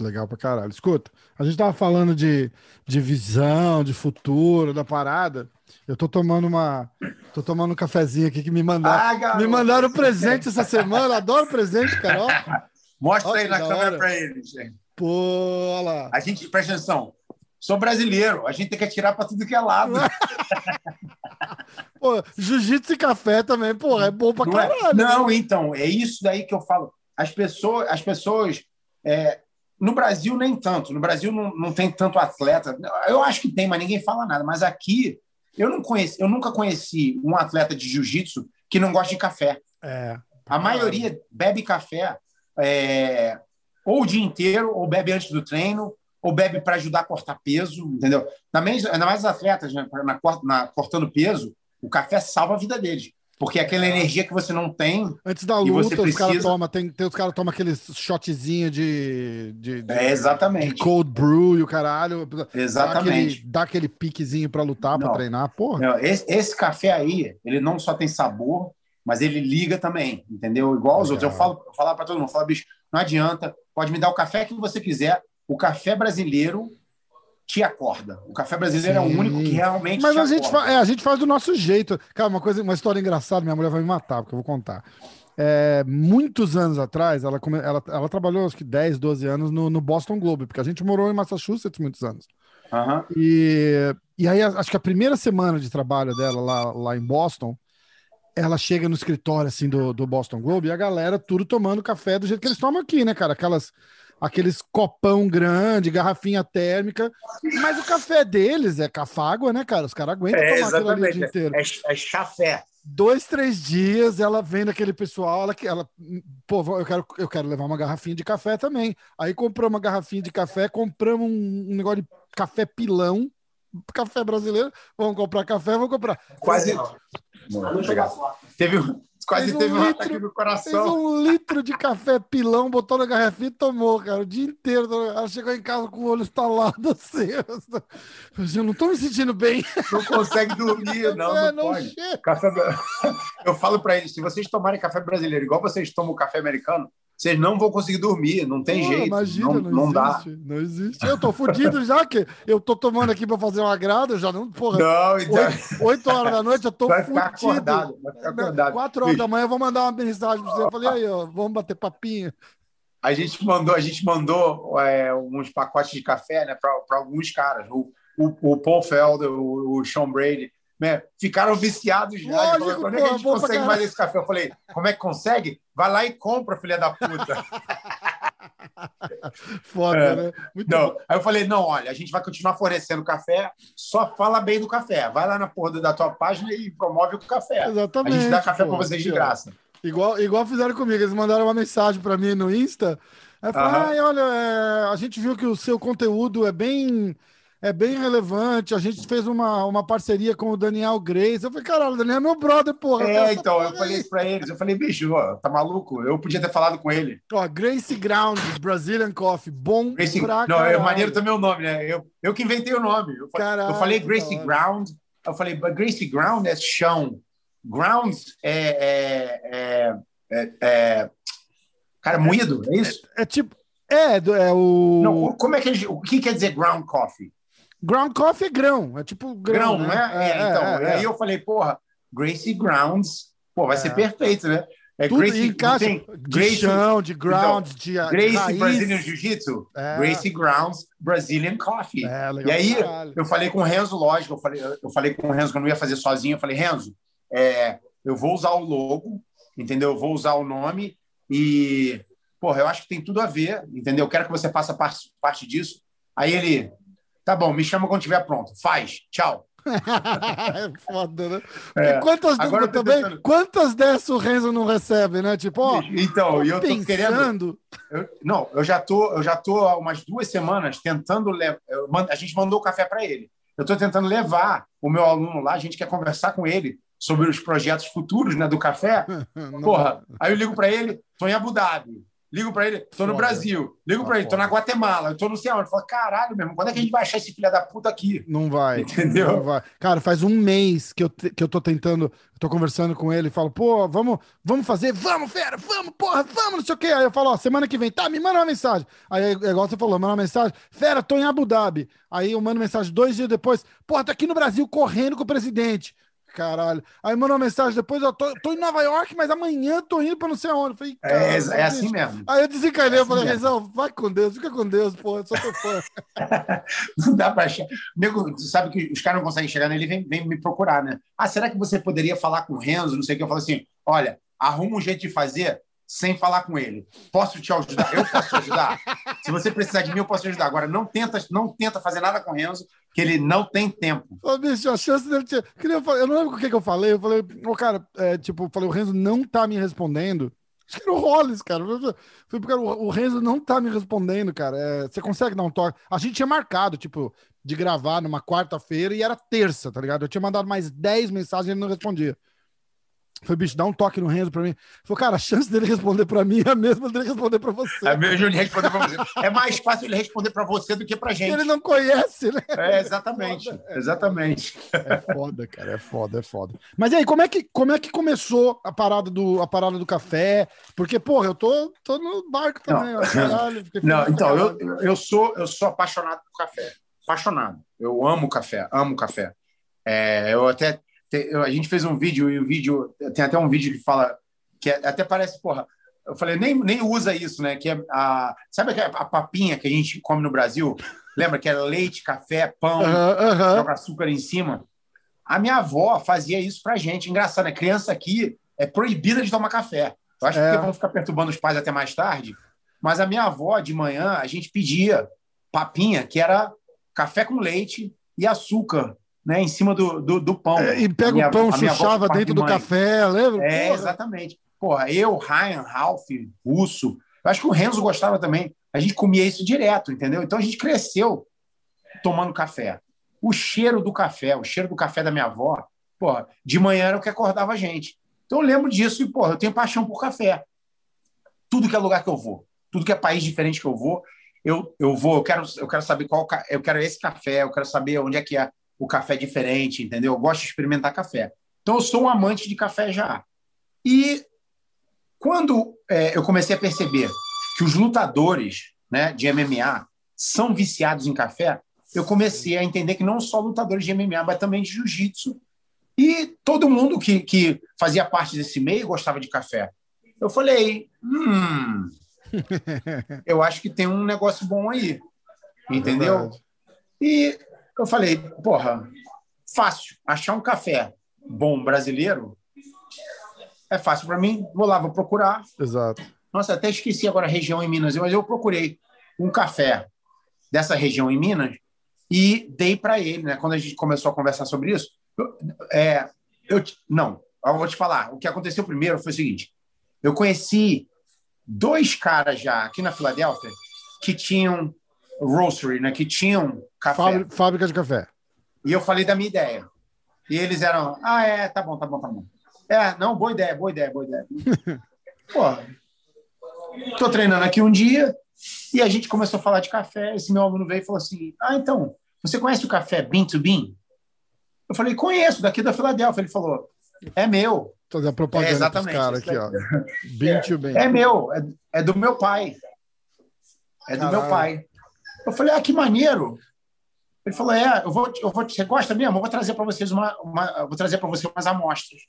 Legal pra caralho. Escuta, a gente tava falando de, de visão, de futuro, da parada. Eu tô tomando uma. Tô tomando um cafezinho aqui que me mandaram. Ah, me mandaram presente essa semana. Adoro presente, cara. Mostra aí na câmera para ele, gente. Pô, olha lá. A gente, presta atenção. Sou brasileiro, a gente tem que atirar para tudo que é lado. Pô, jiu-jitsu e café também, pô, é bom pra Não, é? caralho. Não, então, é isso daí que eu falo. As pessoas, as pessoas é, no Brasil nem tanto. No Brasil não, não tem tanto atleta. Eu acho que tem, mas ninguém fala nada. Mas aqui eu não conheci, eu nunca conheci um atleta de jiu-jitsu que não gosta de café. É. A maioria bebe café é, ou o dia inteiro, ou bebe antes do treino, ou bebe para ajudar a cortar peso, entendeu? Também, ainda mais os atletas, né, na, na, cortando peso, o café salva a vida deles. Porque é aquela energia que você não tem. Antes da E você luta, os caras precisa- tomam, tem, tem os caras tomam aqueles shotzinho de, de, de- É, exatamente. de cold brew e o caralho. Dá aquele, Exatamente. dá aquele piquezinho pra lutar, Não. treinar. Porra. Não, esse, esse café aí, ele não só tem sabor, mas ele liga também, entendeu? Igual os Legal. outros. Eu falo, eu para todo mundo, falo, bicho, não adianta, pode me dar o café que você quiser. O café brasileiro te acorda. O café brasileiro é Sim. o único que realmente Mas a gente, acorda. fa- é, a gente faz do nosso jeito. Cara, uma coisa, uma história engraçada, minha mulher vai me matar, porque eu vou contar. É, muitos anos atrás, ela, come- ela, ela trabalhou acho que 10, 12 anos no, no Boston Globe, porque a gente morou em Massachusetts muitos anos. Aham. E, e aí, acho que a primeira semana de trabalho dela lá, lá em Boston, ela chega no escritório assim do, do Boston Globe e a galera tudo tomando café do jeito que eles tomam aqui, né, cara? Aquelas, aqueles copão grande, garrafinha térmica. Mas o café deles é cafágua, né, cara? Os caras aguentam É, tomar aquilo ali o dia inteiro. É, é chafé. Dois, três dias, ela vendo aquele pessoal, ela, ela pô, eu quero, eu quero levar uma garrafinha de café também. Aí compramos uma garrafinha de café, compramos um, um negócio de café pilão, café brasileiro. Vamos comprar café, vamos comprar. Quase. Obrigado. Teve, quase Fez um teve um litro, ataque no Fez coração. um litro de café pilão, botou na garrafinha e tomou, cara, o dia inteiro. Ela chegou em casa com o olho estalado assim. Eu não tô me sentindo bem. Não consegue dormir, não, É, não, pode. chega. Café... Eu falo para eles, se vocês tomarem café brasileiro igual vocês tomam café americano, vocês não vão conseguir dormir, não tem Pô, jeito. Imagina, não, não, não dá. existe. Não existe. Eu tô fudido já que eu tô tomando aqui pra fazer um agrado, eu já não. Porra, Não, então oito, oito horas da noite eu tô vai ficar fudido. acordado. Vai ficar acordado. Quatro horas Bicho, da manhã eu vou mandar uma mensagem pra você. Eu falei, aí, ó, vamos bater papinho. A gente mandou, a gente mandou é, uns pacotes de café né, para alguns caras. O, o, o Paul Felder, o, o Sean Brady. Né, ficaram viciados já. Lógico, Falaram, Quando é que a pô, gente pra consegue caralho." mais esse café? Eu falei, como é que consegue? Vai lá e compra, filha da puta. Foda, É. né? Muito Não. bom. Aí eu falei, não, olha, a gente vai continuar fornecendo café, só fala bem do café. Vai lá na porra da tua página e promove o café. A Exatamente. gente dá café pô. para vocês de graça. Igual, igual fizeram comigo, eles mandaram uma mensagem para mim no Insta. Aí falaram, Aham. "Ai, olha, é, a gente viu que o seu conteúdo é bem, é bem relevante. A gente fez uma, uma parceria com o Daniel Grace. Eu falei, caralho, o Daniel é meu brother, porra. É, então, porra eu falei aí." isso pra eles. Eu falei, bicho, ó, tá maluco? Eu podia ter falado com ele. Ó, Grace Grounds, Brazilian Coffee, bom Gracie, pra não, é caralho. maneiro também o nome, né? Eu, eu que inventei o nome. Eu, Caralho, eu falei hora. Ground. Eu falei, but Gracie Ground é chão. Grounds é. é, é, é, é- cara, moído, é isso? É tipo, é, é o... Não, como é que o que quer dizer ground coffee? Ground Coffee é grão, é tipo grão, Grão, não né? é? É, então, é, é. aí eu falei, porra, Gracie Grounds, pô, vai É. ser perfeito, né? É Tudo Gracie, encaixa tem de Gracie- chão, de ground, de, de Gracie raiz. Brazilian Jiu-Jitsu, É. Gracie Grounds Brazilian Coffee. É, legal E aí, caralho. eu falei com o Renzo, lógico, eu falei, eu falei com o Renzo que eu não ia fazer sozinho. Eu falei, Renzo, é, eu vou usar o logo, entendeu? Eu vou usar o nome e, porra, eu acho que tem tudo a ver, entendeu? Eu quero que você faça parte, parte disso. Aí ele, tá bom, me chama quando estiver pronto. Faz, tchau. é foda, né? É. Quantas Agora também, tentando- quantas dessas o Renzo não recebe, né? Tipo, ó, Então, e eu tô querendo. pensando. eu- não, eu já tô, eu já tô há umas duas semanas tentando levar. A gente mandou o café para ele. Eu estou tentando levar o meu aluno lá. A gente quer conversar com ele sobre os projetos futuros, né, do café. Porra, aí eu ligo para ele, tô em Abu Dhabi. Ligo para ele, tô no Foda. Brasil. Ligo para ele, tô na Guatemala, eu tô não sei onde. Fala, caralho, meu irmão, quando é que a gente vai achar esse filho da puta aqui? Não vai. Entendeu? Não vai. Cara, faz um mês que eu, que eu tô tentando, tô conversando com ele, falo, pô, vamos, vamos fazer, vamos, fera, vamos, porra, vamos, não sei o quê. Aí eu falo, ó, semana que vem, tá, me manda uma mensagem. Aí, é igual você falou, manda uma mensagem, fera, tô em Abu Dhabi. Aí eu mando mensagem dois dias depois, porra, tô aqui no Brasil correndo com o presidente. Caralho. Aí manda uma mensagem depois, eu tô, tô em Nova York, mas amanhã tô indo pra não sei aonde. Eu Falei, É, é assim mesmo. Aí eu desencanei, É eu falei, assim. Rezão, vai com Deus, fica com Deus, porra, sou teu fã. Não dá para achar. Nego, sabe que os caras não conseguem chegar nele vem, vem me procurar, né? Ah, será que você poderia falar com o Renzo? Não sei o que. Eu falo assim: olha, arruma um jeito de fazer sem falar com ele. Posso te ajudar? Eu posso te ajudar? Se você precisar de mim, eu posso te ajudar. Agora, não tenta, não tenta fazer nada com o Renzo, que ele não tem tempo. Ô, bicho, a chance dele ter. Eu, não lembro o que, que eu falei. Eu falei, ô, cara, é, tipo, falei, o Renzo não tá me respondendo. Acho que era o Hollis, cara. Falei, cara, o Renzo não tá me respondendo, cara. É, você consegue dar um toque? A gente tinha marcado, tipo, de gravar numa quarta-feira e era terça, tá ligado? Eu tinha mandado mais 10 mensagens e ele não respondia. Foi, bicho, dá um toque no Renzo pra mim. Falei, cara, a chance dele responder pra mim é a mesma dele responder pra você. É mesmo ele responder para você. É mais fácil ele responder para você do que para gente. Ele não conhece, né? É, exatamente. Exatamente. É foda, cara, é foda, é foda. Mas e aí, como é que, como é que começou a parada do, a parada do café? Porque, porra, eu tô, tô no barco também, Não. ó, caralho. Não, pra então, eu, eu, sou, eu sou apaixonado por café. Apaixonado. Eu amo café, amo café. É, eu até. Te- eu- a gente fez um vídeo e o vídeo. Tem até um vídeo que fala. que é- até parece, porra. Eu falei, nem, nem usa isso, né? Que é a, sabe aquela- a papinha que a gente come no Brasil? Lembra que era leite, café, pão, aham. joga açúcar em cima? A minha avó fazia isso pra gente. Engraçado, né? Criança aqui é proibida de tomar café. Eu acho É. que vão ficar perturbando os pais até mais tarde. Mas a minha avó, de manhã, a gente pedia papinha, que era café com leite e açúcar, né? Em cima do, do, do pão. É, e pega minha- o pão, avó, chuchava parte dentro de do café, lembra? É, Porra. exatamente. Porra, eu, Ryan, Ralph, Russo, eu acho que o Renzo gostava também. A gente comia isso direto, entendeu? Então a gente cresceu tomando café. O cheiro do café, o cheiro do café da minha avó, porra, de manhã era o que acordava a gente. Então eu lembro disso e, porra, eu tenho paixão por café. Tudo que é lugar que eu vou, tudo que é país diferente que eu vou, eu, eu vou, eu quero, eu quero saber qual, eu quero esse café, eu quero saber onde é que é o café diferente, entendeu? Eu gosto de experimentar café. Então eu sou um amante de café já. E quando é, eu comecei a perceber que os lutadores né, de MMA são viciados em café, eu comecei a entender que não só lutadores de MMA, mas também de jiu-jitsu. E todo mundo que, que fazia parte desse meio gostava de café. Eu falei, hum, eu acho que tem um negócio bom aí. Entendeu? Verdade. E eu falei, porra, fácil. Achar um café bom brasileiro é fácil para mim. Vou lá, vou procurar. Exato. Nossa, até esqueci agora a região em Minas, mas eu procurei um café dessa região em Minas e dei para ele, né? Quando a gente começou a conversar sobre isso, eu, é, eu não, eu vou te falar. O que aconteceu primeiro foi o seguinte: eu conheci dois caras já aqui na Filadélfia que tinham roastery, né? Que tinham café. Fábrica de café. E eu falei da minha ideia. E eles eram, ah, é, tá bom, tá bom, tá bom. É, não, boa ideia, boa ideia, boa ideia. Pô, tô treinando aqui um dia e a gente começou a falar de café. Esse meu aluno veio e falou assim: Ah, então, você conhece o café Bean to Bean? Eu falei, conheço, daqui da Filadélfia. Ele falou, é meu. Fazer a propaganda é, exatamente, cara aqui, ó. Bean to Bean. É meu, é, é do meu pai. É do Caralho. meu pai. Eu falei, ah, que maneiro. Ele falou, é, eu vou, eu vou, você gosta mesmo? Eu vou trazer para vocês uma, uma vou trazer para você umas amostras.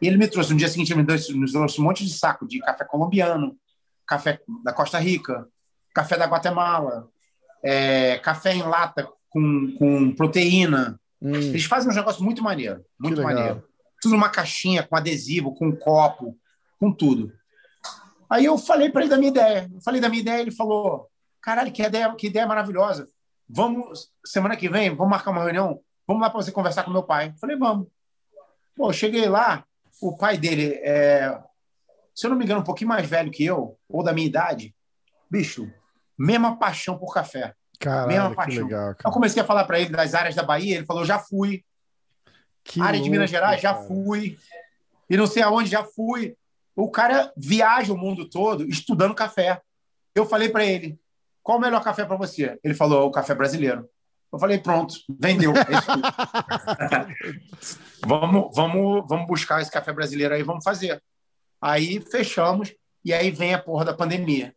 E ele me trouxe, no dia seguinte, ele me trouxe, me trouxe um monte de saco de café colombiano, café da Costa Rica, café da Guatemala, é, café em lata com, com proteína. Hum. Eles fazem um negócio muito maneiro, muito maneiro. Tudo numa caixinha, com adesivo, com copo, com tudo. Aí eu falei para ele da minha ideia. Eu falei da minha ideia, ele falou: caralho, que ideia, que ideia maravilhosa. Vamos, semana que vem, vamos marcar uma reunião? Vamos lá para você conversar com meu pai. Eu falei, vamos. Pô, cheguei lá, o pai dele é, se eu não me engano, um pouquinho mais velho que eu, ou da minha idade. Bicho, mesma paixão por café. Caralho, mesma paixão. Legal, eu comecei a falar para ele das áreas da Bahia, ele falou, já fui. Que área louco, de Minas Gerais, cara. já fui. E não sei aonde, já fui. O cara viaja o mundo todo estudando café. Eu falei para ele, qual o melhor café para você? Ele falou, o café brasileiro. Eu falei, pronto, vendeu. É vamos, vamos, vamos buscar esse café brasileiro aí, vamos fazer. Aí fechamos, e aí vem a porra da pandemia.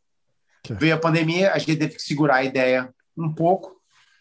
Que... Veio a pandemia, a gente teve que segurar a ideia um pouco.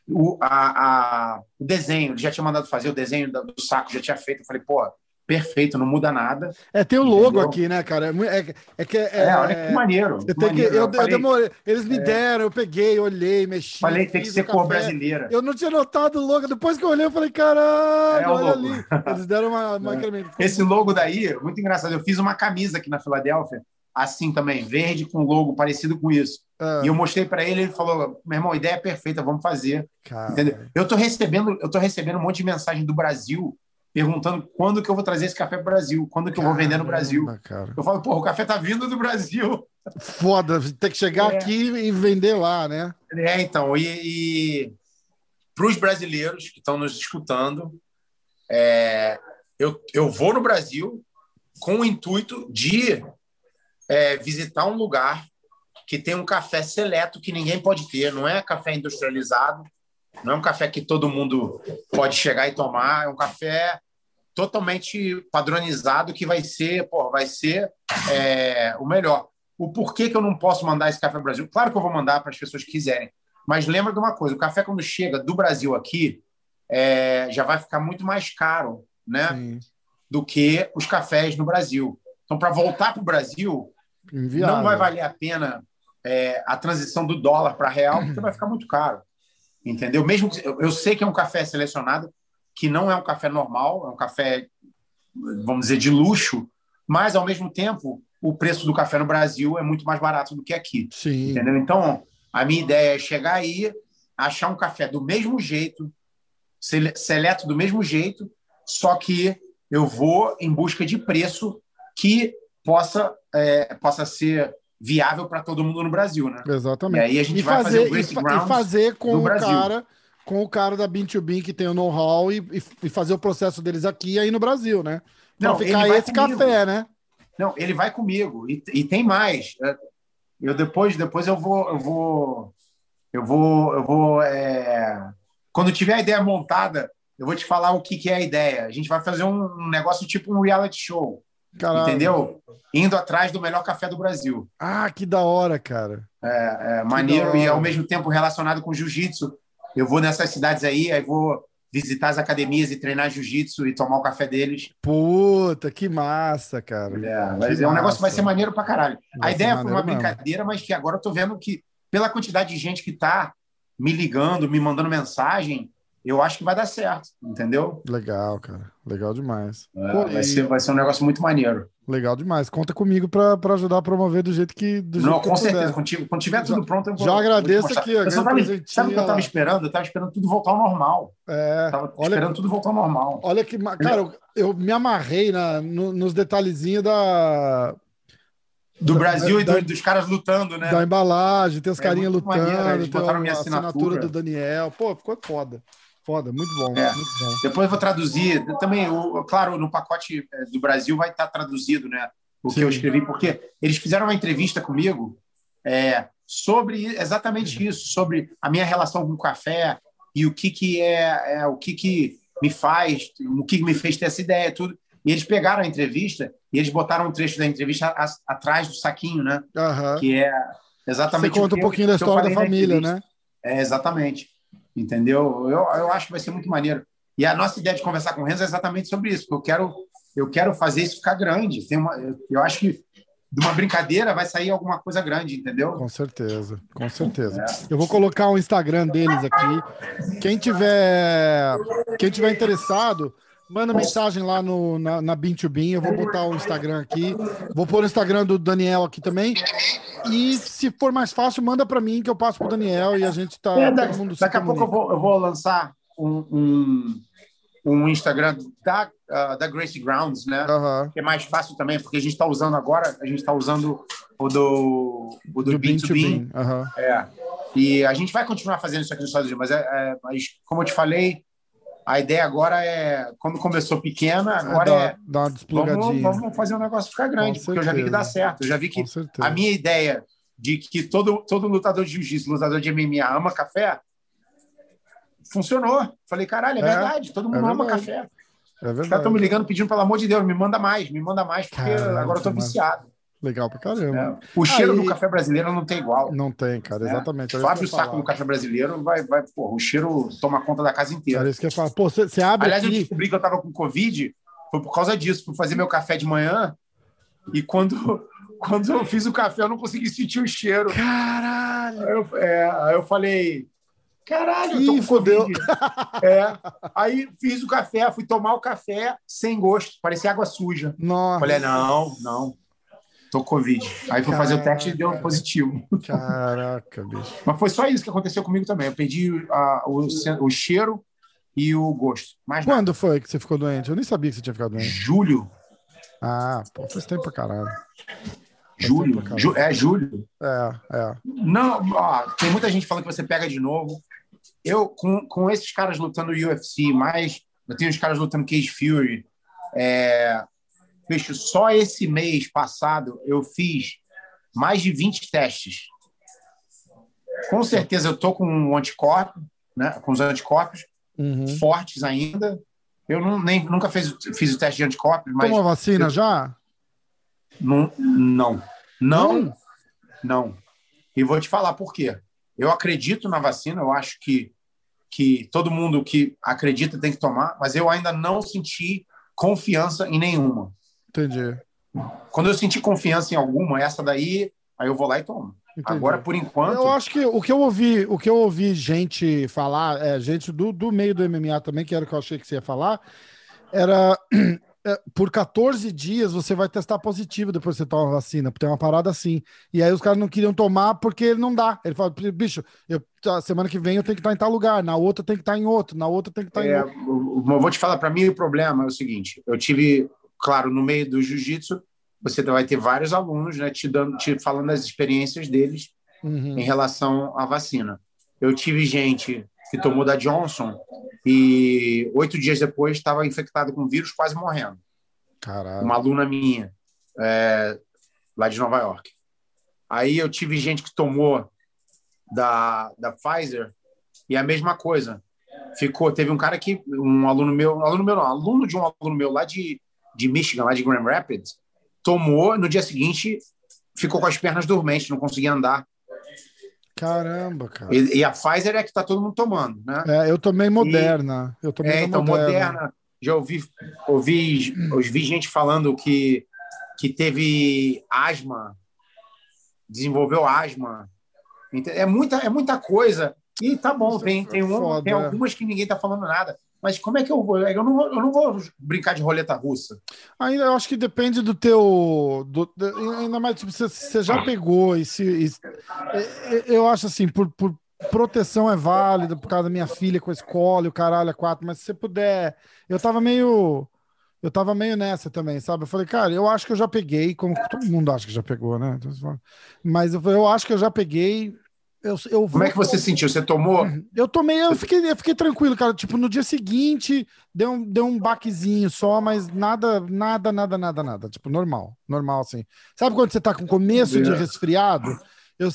O, a, a, o desenho, ele já tinha mandado fazer o desenho do saco, já tinha feito. Eu falei, pô, perfeito, não muda nada. É, tem o logo entendeu? aqui, né, cara? É, é, é que. É, é, olha que maneiro. Que maneiro. Que, eu, eu, falei, eu demorei, eles me é. deram, eu peguei, olhei, mexi. Falei tem que ser cor brasileira. Eu não tinha notado o logo. Depois que eu olhei, eu falei, caralho, é olha ali. Eles deram uma, uma Esse logo daí, muito engraçado. Eu fiz uma camisa aqui na Filadélfia, assim também, verde com logo parecido com isso. Ah. E eu mostrei para ele, ele falou: "Meu irmão, a ideia é perfeita, vamos fazer". Entendeu? Eu tô recebendo, eu tô recebendo um monte de mensagem do Brasil perguntando quando que eu vou trazer esse café para o Brasil, quando que eu vou vender no Brasil. Cara. Eu falo, porra, o café tá vindo do Brasil. Foda, tem que chegar é. aqui e vender lá, né? É, então, e, e para os brasileiros que estão nos escutando, é, eu, eu vou no Brasil com o intuito de é, visitar um lugar que tem um café seleto que ninguém pode ter, não é café industrializado, não é um café que todo mundo pode chegar e tomar, é um café totalmente padronizado que vai ser, pô, vai ser é, o melhor. O porquê que eu não posso mandar esse café para o Brasil? Claro que eu vou mandar para as pessoas que quiserem, mas lembra de uma coisa: o café quando chega do Brasil aqui é, já vai ficar muito mais caro, né, Sim. do que os cafés no Brasil. Então, para voltar para o Brasil, Enviado. não vai valer a pena é, a transição do dólar para real, porque vai ficar muito caro. Entendeu? Mesmo eu sei que é um café selecionado, que não é um café normal, é um café, vamos dizer, de luxo, mas, ao mesmo tempo, o preço do café no Brasil é muito mais barato do que aqui. Sim. Entendeu? Então, a minha ideia é chegar aí, achar um café do mesmo jeito, seleto do mesmo jeito, só que eu vou em busca de preço que possa, é, possa ser viável para todo mundo no Brasil, né? Exatamente. E aí a gente e vai fazer, fazer o Grace e, fazer com o Brasil. cara com o cara da Bean2Bean que tem o know-how e, e, fazer o processo deles aqui aí no Brasil, né? Pra não ficar esse comigo. café, né? Não, ele vai comigo. E, e, tem mais. É, eu depois, depois eu vou, eu vou, eu vou, eu vou. É... Quando tiver a ideia montada, eu vou te falar o que, que é a ideia. A gente vai fazer um negócio tipo um reality show. Caralho. Entendeu? Indo atrás do melhor café do Brasil. Ah, que da hora, cara. É, é maneiro e ao mesmo tempo relacionado com jiu-jitsu eu vou nessas cidades aí, aí vou visitar as academias e treinar jiu-jitsu e tomar o café deles. Puta, que massa, cara. É, mas é um negócio que vai ser maneiro pra caralho. Vai a ideia foi uma brincadeira, mesmo. mas que agora eu tô vendo que, pela quantidade de gente que tá me ligando, me mandando mensagem, eu acho que vai dar certo, entendeu? Legal, cara. Legal demais. É, vai, ser, vai ser um negócio muito maneiro. Legal demais. Conta comigo pra ajudar a promover do jeito que, do jeito Não, que com puder. certeza. Quando tiver, quando tiver tudo pronto, eu vou. já vou agradeço mostrar. aqui, Eu tava- sabe o que eu lá. tava esperando? Eu tava esperando tudo voltar ao normal. É, tava olha, esperando tudo voltar ao normal. olha que. Cara, eu, eu me amarrei na, no- nos detalhezinhos da, Do da- Brasil da- e do- dos caras lutando, né? da embalagem, tem os É carinhas lutando, maneiro, eles botaram a minha assinatura. assinatura. do Daniel. Pô, ficou foda. Foda, muito bom, É. muito bom. Depois eu vou traduzir. Também, o, claro, no pacote eh, do Brasil vai estar traduzido, né? O que Sim. eu escrevi, porque eles fizeram uma entrevista comigo é, sobre exatamente isso, sobre a minha relação com o café e o que que é, é o que que me faz, o que me fez ter essa ideia, tudo. E eles pegaram a entrevista e eles botaram um trecho da entrevista a- atrás do saquinho, né? Aham. Que é Você exatamente. conta o que um eu- pouquinho da que eu história da família, né? É, exatamente. Entendeu? Eu, eu acho que vai ser muito maneiro. E a nossa ideia de conversar com o Renzo é exatamente sobre isso, porque eu quero, eu quero fazer isso ficar grande. Tem uma, eu, acho que de uma brincadeira vai sair alguma coisa grande, entendeu? Com certeza, com certeza. É. Eu vou colocar o Instagram deles aqui. Quem tiver, quem tiver interessado, manda mensagem lá no, na, na Bean2Bean. Eu vou botar o Instagram aqui. Vou pôr o Instagram do Daniel aqui também. E se for mais fácil, manda para mim que eu passo pro Daniel e a gente tá. É, da- todo mundo se daqui a pouco eu vou, eu vou lançar um, um, um Instagram da, ah, da Gracie Grounds, né? Que é mais fácil também, porque a gente está usando agora, a gente está usando o do, o do, Do Bean to Bean. Bean2Bean. Aham. É. E a gente vai continuar fazendo isso aqui nos Estados Unidos, mas, é, é- mas como eu te falei, a ideia agora é, quando começou pequena, agora Dá, é dá uma vamos, desplugadinha. vamos fazer um negócio ficar grande, Com porque eu já vi que dá certo. Eu já vi que a minha ideia de que todo, todo lutador de jiu-jitsu, lutador de MMA ama café, funcionou. Falei, caralho, é, É, verdade, todo mundo é ama verdade. café. É Os caras estão me ligando pedindo, pelo amor de Deus, me manda mais, me manda mais, porque agora eu tô mano. viciado. Legal pra caramba. né? O cheiro Aí- do café brasileiro não tem igual. Não tem, cara, né? exatamente. Isso abre o eu saco do café brasileiro, vai, vai, porra, o cheiro toma conta da casa inteira. Era isso que eu falar. Pô, você abre Aliás, eu aqui. descobri que eu tava com Covid, foi por causa disso, por fazer meu café de manhã, e quando, quando eu fiz o café, eu não consegui sentir o cheiro. Caralho! Aí eu, é, aí eu falei, caralho, eu tô Ih, fodeu. É, aí fiz o café, fui tomar o café sem gosto, parecia água suja. Nossa. Falei, não, não, tô Covid. Aí fui fazer o teste e deu positivo. Caraca, bicho. Mas foi só isso que aconteceu comigo também. Eu perdi a- o, o cheiro e o gosto. Mais nada. Quando foi que você ficou doente? Eu nem sabia que você tinha ficado doente. Julho. Ah, pô, faz tempo pra caralho. Julho. Ju- é julho. É, é. Não, ó, tem muita gente falando que você pega de novo. Eu, com, com esses caras lutando UFC, mais. Eu tenho os caras lutando Cage Fury. É, bicho, só esse mês passado eu fiz mais de 20 testes. Com certeza eu tô com um anticorpo, né? Com os anticorpos Uhum. fortes ainda. Eu não, nem, nunca fiz, fiz o teste de anticorpos, mas Tomou a vacina já? não, não, não, Não? não. E vou te falar por quê. Eu acredito na vacina, eu acho que, que todo mundo que acredita tem que tomar, mas eu ainda não senti confiança em nenhuma. Entendi. Quando eu senti confiança em alguma, essa daí, aí eu vou lá e tomo. entendi. Agora, por enquanto, Eu acho que o que eu ouvi, o que eu ouvi gente falar, é, gente do, do meio do MMA também, que era o que eu achei que você ia falar, era é, por 14 dias você vai testar positivo depois que você toma a vacina, porque tem uma parada assim. E aí os caras não queriam tomar porque não dá. Ele fala, bicho, eu, a semana que vem eu tenho que estar em tal lugar, na outra tem que estar em outro, na outra tem que estar em É, outro. eu eu vou te falar, para mim o problema é o seguinte: eu tive, claro, no meio do jiu-jitsu, você vai ter vários alunos, né, te dando, te falando das experiências deles Uhum. em relação à vacina. Eu tive gente que tomou da Johnson e oito dias depois estava infectado com vírus, quase morrendo. Caralho. Uma aluna minha, é, lá de Nova York. Aí eu tive gente que tomou da, da Pfizer e a mesma coisa. Ficou, teve um cara que, um aluno meu, aluno meu não, aluno de um aluno meu lá de, de Michigan, lá de Grand Rapids, tomou, no dia seguinte ficou com as pernas dormentes, não conseguia andar. Caramba, cara. E, e a Pfizer é que está todo mundo tomando, né? É, eu tomei moderna. Eu tomei É, então, moderna. Moderna, já ouvi, ouvi, ouvi gente falando que, que teve asma, desenvolveu asma. É muita, é muita coisa. E tá bom, Isso tem, é tem, um- tem é. algumas que ninguém tá falando nada. Mas como é que eu vou? Eu não vou, eu não vou brincar de roleta russa. Ainda eu acho que depende do teu. do- ainda mais, tipo, você, já pegou e se. e- e- eu acho assim, por, por proteção é válida, por causa da minha filha com a escola e o caralho, a quatro, mas se você puder. Eu tava meio. Eu tava meio nessa também, sabe? Eu falei, cara, eu acho que eu já peguei, como todo mundo acha que já pegou, né? Mas eu, eu acho que eu já peguei. Eu, eu Como é que você sentiu? Você tomou? eu tomei, eu fiquei, eu fiquei tranquilo, cara. Tipo, no dia seguinte, deu um, deu um baquezinho só, mas nada, nada, nada, nada, nada. Tipo, normal, normal, assim. Sabe quando você tá com começo de resfriado? Eu,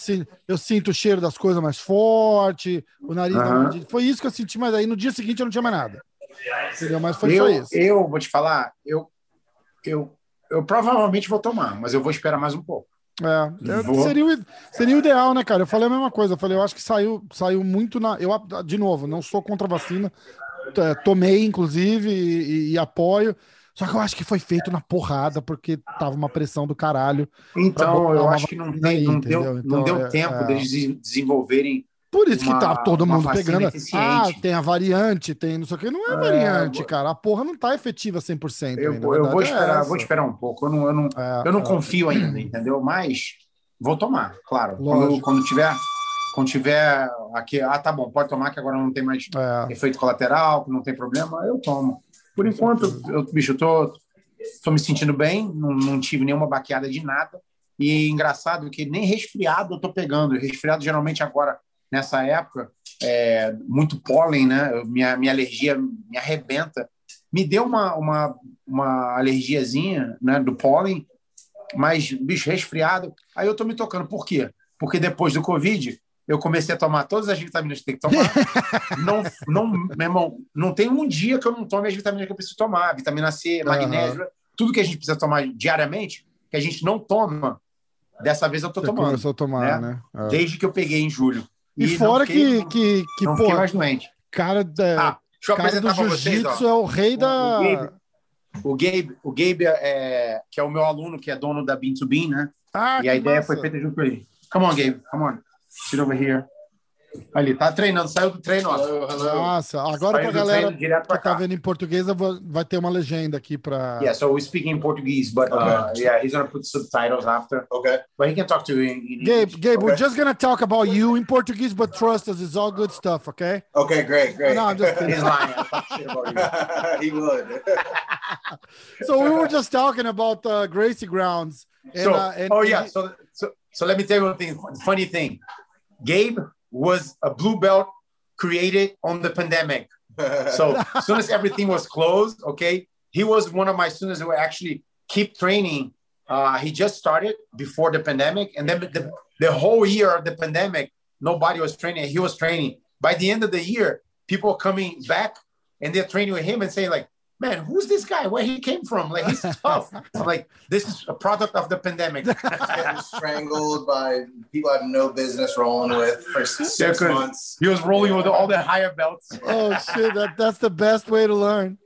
eu sinto o cheiro das coisas mais forte, o nariz. de- Foi isso que eu senti, mas aí no dia seguinte eu não tinha mais nada. Entendeu? Mas foi eu, só isso. eu vou te falar, eu, eu, eu provavelmente vou tomar, mas eu vou esperar mais um pouco. É, Vou. seria, o, seria o ideal, né, cara? Eu falei a mesma coisa. Eu falei, eu acho que saiu, saiu muito na. Eu, de novo, não sou contra a vacina. é, tomei, inclusive, e, e apoio. Só que eu acho que foi feito na porrada, porque tava uma pressão do caralho. Então, eu acho que não, tem, aí, não deu, Então, não deu é- tempo é. deles de- desenvolverem. Por isso que Uma- tá todo mundo pegando. Ah, tem a variante, tem não sei o que. Não é variante, cara. A porra não tá efetiva 100%. Eu, ainda, vou- eu vou é esperar, essa. vou esperar um pouco. Eu não, eu não, É, eu não é. confio ainda, entendeu? Mas vou tomar, claro. Quando, quando tiver, quando tiver aqui, ah, tá bom, pode tomar que agora não tem mais É. efeito colateral, que não tem problema, eu tomo. Por enquanto, eu, bicho, eu tô, tô me sentindo bem, não, não tive nenhuma baqueada de nada. E engraçado que nem resfriado eu tô pegando. Resfriado geralmente agora, nessa época, é muito pólen, né? Minha, minha alergia me arrebenta. Me deu uma, uma, uma alergiazinha né, do pólen, mas, bicho, resfriado. Aí eu tô me tocando. Por quê? Porque depois do Covid, eu comecei a tomar todas as vitaminas que tem que tomar. não, não, meu irmão, não tem um dia que eu não tome as vitaminas que eu preciso tomar. Vitamina C, magnésio, tudo que a gente precisa tomar diariamente, que a gente não toma. Dessa vez eu tô Você tomando, começou a tomar, né? É. desde que eu peguei em julho. E, não fora fiquei- que, que, que não pô, fiquei mais doente. cara, é, Ah, deixa eu cara do apresentar para vocês. ó. jiu-jitsu é o rei da. O Gabe. O Gabe, o Gabe é, que é o meu aluno, que é dono da Bean2Bean, né? Ah, e a ideia massa. foi feita junto com ele. Come on, Gabe. Come on. Sit over here. Ali, tá treinando. Saiu do treino, ó. Nossa, agora Saiu pra do galera que tá cá. vendo em português, vai ter uma legenda aqui pra. Yeah, so we speak in Portuguese, but uh, yeah, he's gonna put subtitles after. Okay. But he can talk to you in, in Gabe, English. Gabe, we're Okay. just gonna talk about you in Portuguese, but trust us, it's all good stuff, okay? Okay, great, great. No, I'm just kidding. He's lying. He would. So we were just talking about uh, Gracie Grounds. And, so, uh, and oh yeah. So, so, so let me tell you one thing. Funny thing. Gabe was a blue belt created on the pandemic. So as soon as everything was closed, okay, he was one of my students who actually keep training. Uh, he just started before the pandemic, and then the, the whole year of the pandemic, nobody was training. He was training. By the end of the year, people are coming back and they're training with him and saying like, "Man, who's this guy? Where he came from? Like he's tough." I'm like, "This is a product of the pandemic." Getting strangled by people I have no business rolling with for six Yeah, 'cause months. he was rolling with all the higher belts. oh shit, that, that's the best way to learn.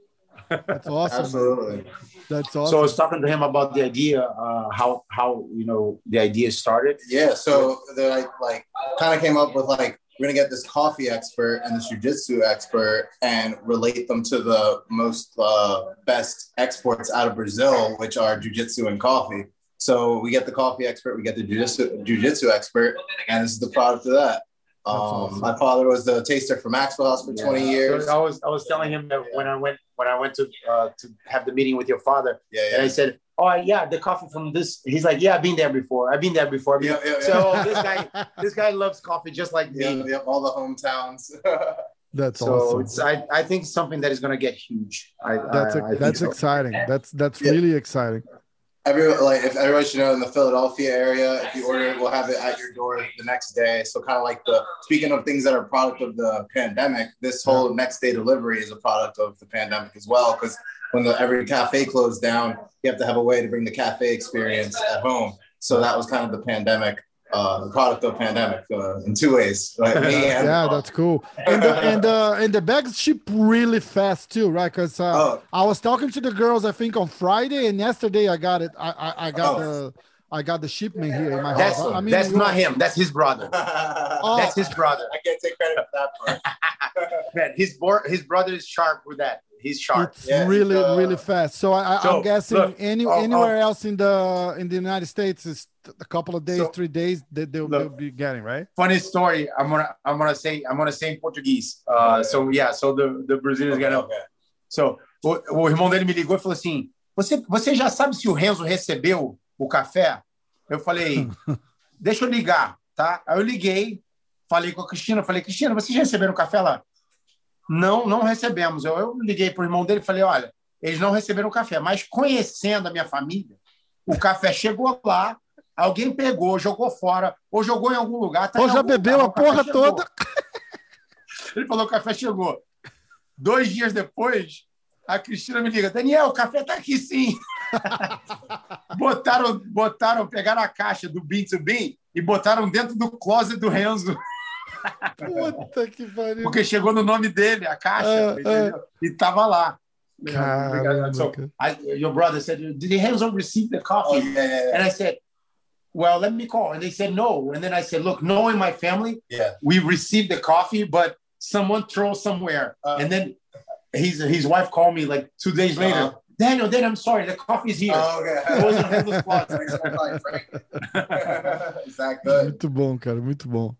That's awesome. Absolutely. That's awesome. So I was talking to him about the idea, uh, how how you know the idea started. Yeah. So that I like kind of came up with like we're gonna get this coffee expert and this jujitsu expert and relate them to the most uh, best exports out of Brazil, which are jujitsu and coffee. So we get the coffee expert, we get the jujitsu jujitsu expert, and this is the product of that. Um, awesome. My father was the taster for Maxwell House for 20 years. I was I was telling him that when I went when I went to uh, to have the meeting with your father, Yeah, and I said, "Oh yeah, the coffee from this." He's like, "Yeah, I've been there before. I've been there before." I've been Yeah, yeah, yeah. So this guy this guy loves coffee just like me. Yep, yep, all the hometowns. That's So awesome. it's I, I think something that is going to get huge. I, That's I, I that's so. exciting. That's that's Yeah. really exciting. Everyone, like, if everyone should know in the Philadelphia area, if you order it, we'll have it at your door the next day. So, kind of like the speaking of things that are product of the pandemic, this whole next day delivery is a product of the pandemic as well. Because when the, every cafe closed down, you have to have a way to bring the cafe experience at home. So that was kind of the pandemic, uh, the product of pandemic uh, in two ways. Like me and Yeah, that's cool. And the, and uh, and the bags ship really fast too, right? Because uh, Oh. I was talking to the girls, I think on Friday, and yesterday I got it. I I, I got Oh. the I got the shipment here in my That's, house. I mean, that's not him. That's his brother. Oh. That's his brother. I can't take credit for that part. Man, his, bor- his brother is sharp with that. He's sharp. It's Yeah, really, uh, really fast. So I, I, So, I'm guessing look, any oh. anywhere else in the in the United States is a couple of days, So, three days that they'll, look. they'll be getting right. Funny story. I'm gonna I'm gonna say I'm gonna say em português. Uh, so yeah, so the the Brazilians Okay, gonna okay. So, o, o irmão dele me ligou e falou assim: você, você já sabe se o Renzo recebeu o café? Eu falei: deixa eu ligar, tá? Aí eu liguei, falei com a Cristina, falei: Cristina, vocês já receberam o café lá? Não, não recebemos. Eu, eu liguei para o irmão dele e falei: olha, eles não receberam o café, mas conhecendo a minha família, o café chegou lá. Alguém pegou, jogou fora, ou jogou em algum lugar. tá Ou já bebeu lugar, a porra chegou. toda. Ele falou: o café chegou. Dois dias depois, a Cristina me liga: Daniel, o café tá aqui sim. botaram, botaram, pegaram a caixa do Bean to Bean e botaram dentro do closet do Renzo, Puta que pariu. porque chegou no nome dele, a caixa, Ah, entendeu? E tava lá. Caramba, So. I, your brother said, Did Renzo receive the Oh, coffee? yeah, yeah, yeah. And I said, Well, let me call. And they said no. And then I said, Look, knowing my family, Yeah. we received the coffee, but someone throw somewhere. Uh. and then his his wife called me like two days later. Uh-huh. Daniel, Daniel, I'm sorry, the coffee's here. Oh, It okay. Closet. Is that good? Muito bom, cara. Muito bom.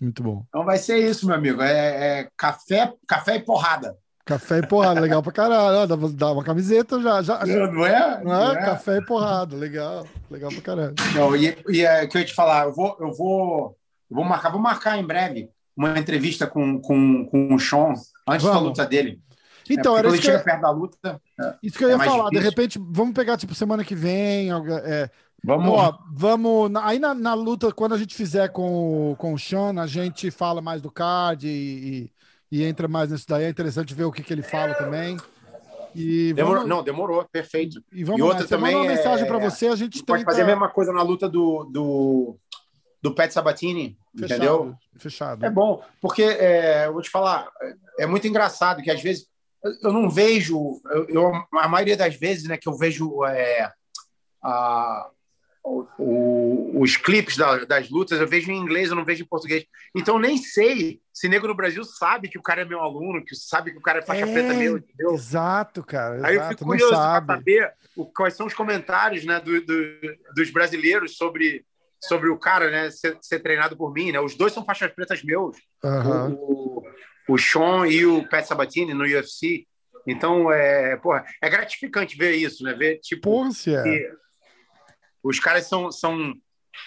Muito bom. Então vai ser isso, meu amigo. É, é café, café e porrada. Café e porrada, legal pra caralho. Dá, dá uma camiseta já. já Não é? não é? Café e porrada, legal. Legal pra caralho. Não, e, e é, que eu ia te falar, eu vou, eu vou, eu vou marcar, vou marcar em breve uma entrevista com, com, com o Sean antes da Vamos. luta dele. Então, é, era isso que, chega perto da luta. isso que eu é ia mais falar. De difícil. repente, vamos pegar, tipo, semana que vem. É, Vamos. Ó, vamos. Aí na, na luta, quando a gente fizer com, o- com o Sean, a gente fala mais do card e, e- e entra mais nisso daí. É interessante ver o que, que ele fala também. E demorou, vamos, não, demorou, perfeito. e vamos e outra. Você também uma é- mensagem para você, a gente Pode tenta. fazer a mesma coisa na luta do, do, do Pat Sabatini, fechado, entendeu? Fechado. É bom, porque é, eu vou te falar, é muito engraçado que às vezes eu- eu não vejo, eu, eu- a maioria das vezes, né, que eu vejo é, a- o- os clipes da- das lutas, eu vejo em inglês, eu não vejo em português. Então nem sei se nego no Brasil sabe que o cara é meu aluno, que sabe que o cara é faixa É, preta meu, entendeu? Exato, cara. Aí eu fico curioso para sabe. saber o- quais são os comentários né, do- do- dos brasileiros sobre, sobre o cara né, ser, ser treinado por mim. Né? Os dois são faixas pretas meus, Aham. o, o Sean e o Pat Sabatini no UFC. Então, é, porra, é gratificante ver isso, né? Ver, tipo, Porra, se é. que os caras são, são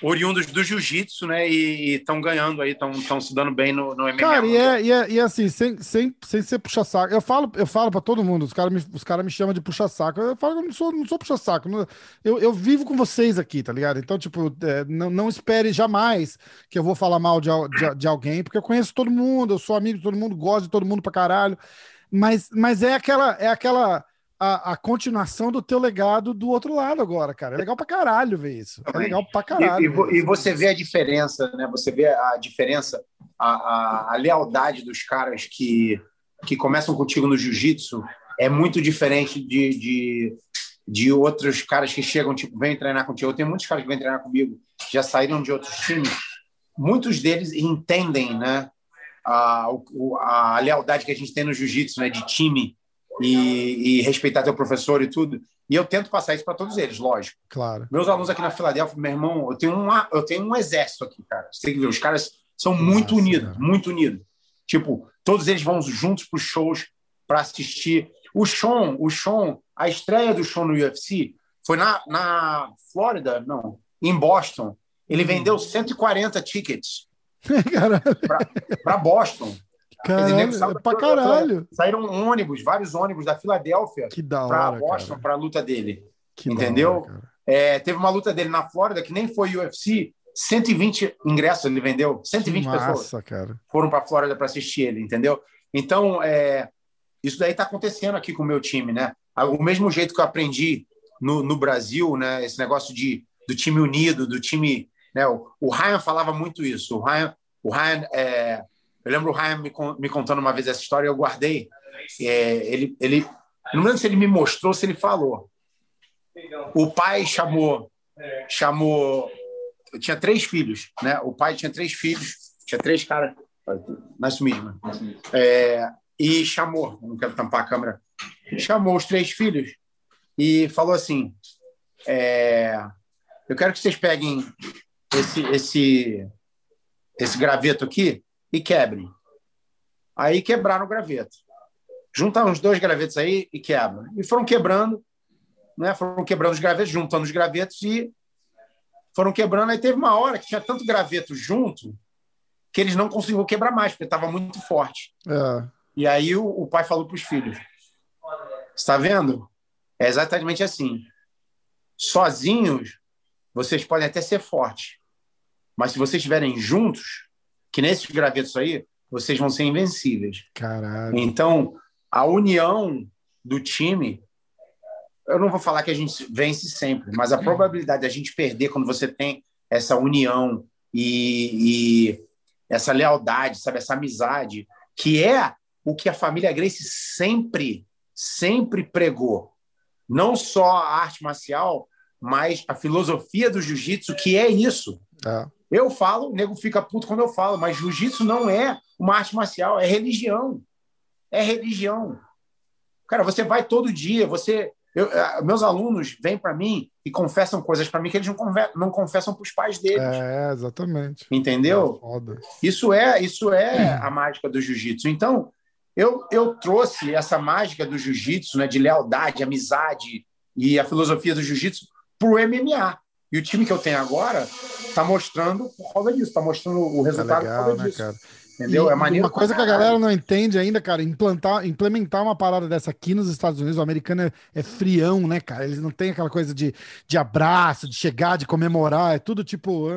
oriundos do jiu-jitsu, né? E estão ganhando aí, estão se dando bem no, no MMA. Cara, e, é, e, é, e assim, sem, sem, sem ser puxa-saco. Eu falo, eu falo pra todo mundo, os caras me, os cara me chamam de puxa-saco. Eu falo que eu não sou, não sou puxa-saco. Eu, eu vivo com vocês aqui, tá ligado? Então, tipo, é, não, não espere jamais que eu vou falar mal de, de, de alguém, porque eu conheço todo mundo, eu sou amigo de todo mundo, gosto de todo mundo pra caralho. Mas, mas é aquela, é aquela a, a continuação do teu legado do outro lado agora, cara. É legal pra caralho ver isso. É legal pra E, caralho. e e isso. você vê a diferença, né? Você vê a diferença, a, a, a lealdade dos caras que, que começam contigo no jiu-jitsu é muito diferente de, de, de outros caras que chegam, tipo, vêm treinar contigo. Eu tenho muitos caras que vêm treinar comigo, já saíram de outros times. Muitos deles entendem, né? A, a lealdade que a gente tem no jiu-jitsu, né? De time e, e respeitar teu professor e tudo. E eu tento passar isso para todos eles, lógico. Claro. Meus alunos aqui na Filadélfia, meu irmão, eu tenho, uma, eu tenho um exército aqui, cara. Você tem que ver, os caras são muito Nossa, unidos, cara. muito unidos. Tipo, todos eles vão juntos para os shows para assistir. O Sean, o Sean, a estreia do Sean no UFC foi na, na Flórida, não, em Boston. Ele Hum. vendeu 140 tickets para Boston. Caralho, saiu é pra caralho. Saíram ônibus, vários ônibus da Filadélfia Que da para hora, Boston cara. para a luta dele. Que entendeu? hora. É, teve uma luta dele na Flórida que nem foi UFC, 120 ingressos ele vendeu, 120 Que pessoas massa, cara. foram para a Flórida para assistir ele, entendeu? Então, é, isso daí está acontecendo aqui com o meu time, né? O mesmo jeito que eu aprendi no, no Brasil, né? Esse negócio de, do time unido, do time. Né? O, o Ryan falava muito isso. O Ryan, o Ryan é, eu lembro o Ryan me, me contando uma vez essa história, eu guardei. É, ele, ele, não lembro se ele me mostrou, se ele falou. O pai chamou chamou. Tinha três filhos, né? O pai tinha três filhos, tinha três caras. Nice mesmo. É, e chamou, não quero tampar a câmera, chamou os três filhos e falou assim: é, Eu quero que vocês peguem esse, esse, esse graveto aqui e quebrem. Aí quebraram o graveto. Juntaram os dois gravetos aí e quebram. E foram quebrando, né? foram quebrando os gravetos, juntando os gravetos e foram quebrando. Aí teve uma hora que tinha tanto graveto junto que eles não conseguiram quebrar mais, porque estava muito forte. É. E aí o, o pai falou para os filhos: Está vendo? É exatamente assim. Sozinhos, vocês podem até ser fortes, mas se vocês estiverem juntos, que nesses gravetos aí, vocês vão ser invencíveis. Caralho. Então, a união do time, eu não vou falar que a gente vence sempre, mas a probabilidade de a gente perder quando você tem essa união e, e essa lealdade, sabe, essa amizade, que é o que a família Grace sempre, sempre pregou. Não só a arte marcial, mas a filosofia do jiu-jitsu, que é isso. É. Eu falo, o nego fica puto quando eu falo, mas jiu-jitsu não é uma arte marcial, é religião. É religião. Cara, você vai todo dia, você. eu- eh, meus alunos vêm para mim e confessam coisas para mim que eles não, não confessam para os pais deles. É, exatamente. Entendeu? É. Isso é, isso é a mágica do jiu-jitsu. Então, eu, eu trouxe essa mágica do jiu-jitsu, né, de lealdade, amizade e a filosofia do jiu-jitsu para o MMA. E o time que eu tenho agora está mostrando por causa disso, está mostrando o É resultado por legal, causa né, disso. cara? Entendeu? E é maneiro. Uma coisa que a galera não entende ainda, cara, implantar, implementar uma parada dessa aqui nos Estados Unidos, o americano é, é frião, né, cara? Eles não têm aquela coisa de, de abraço, de chegar, de comemorar, é tudo tipo,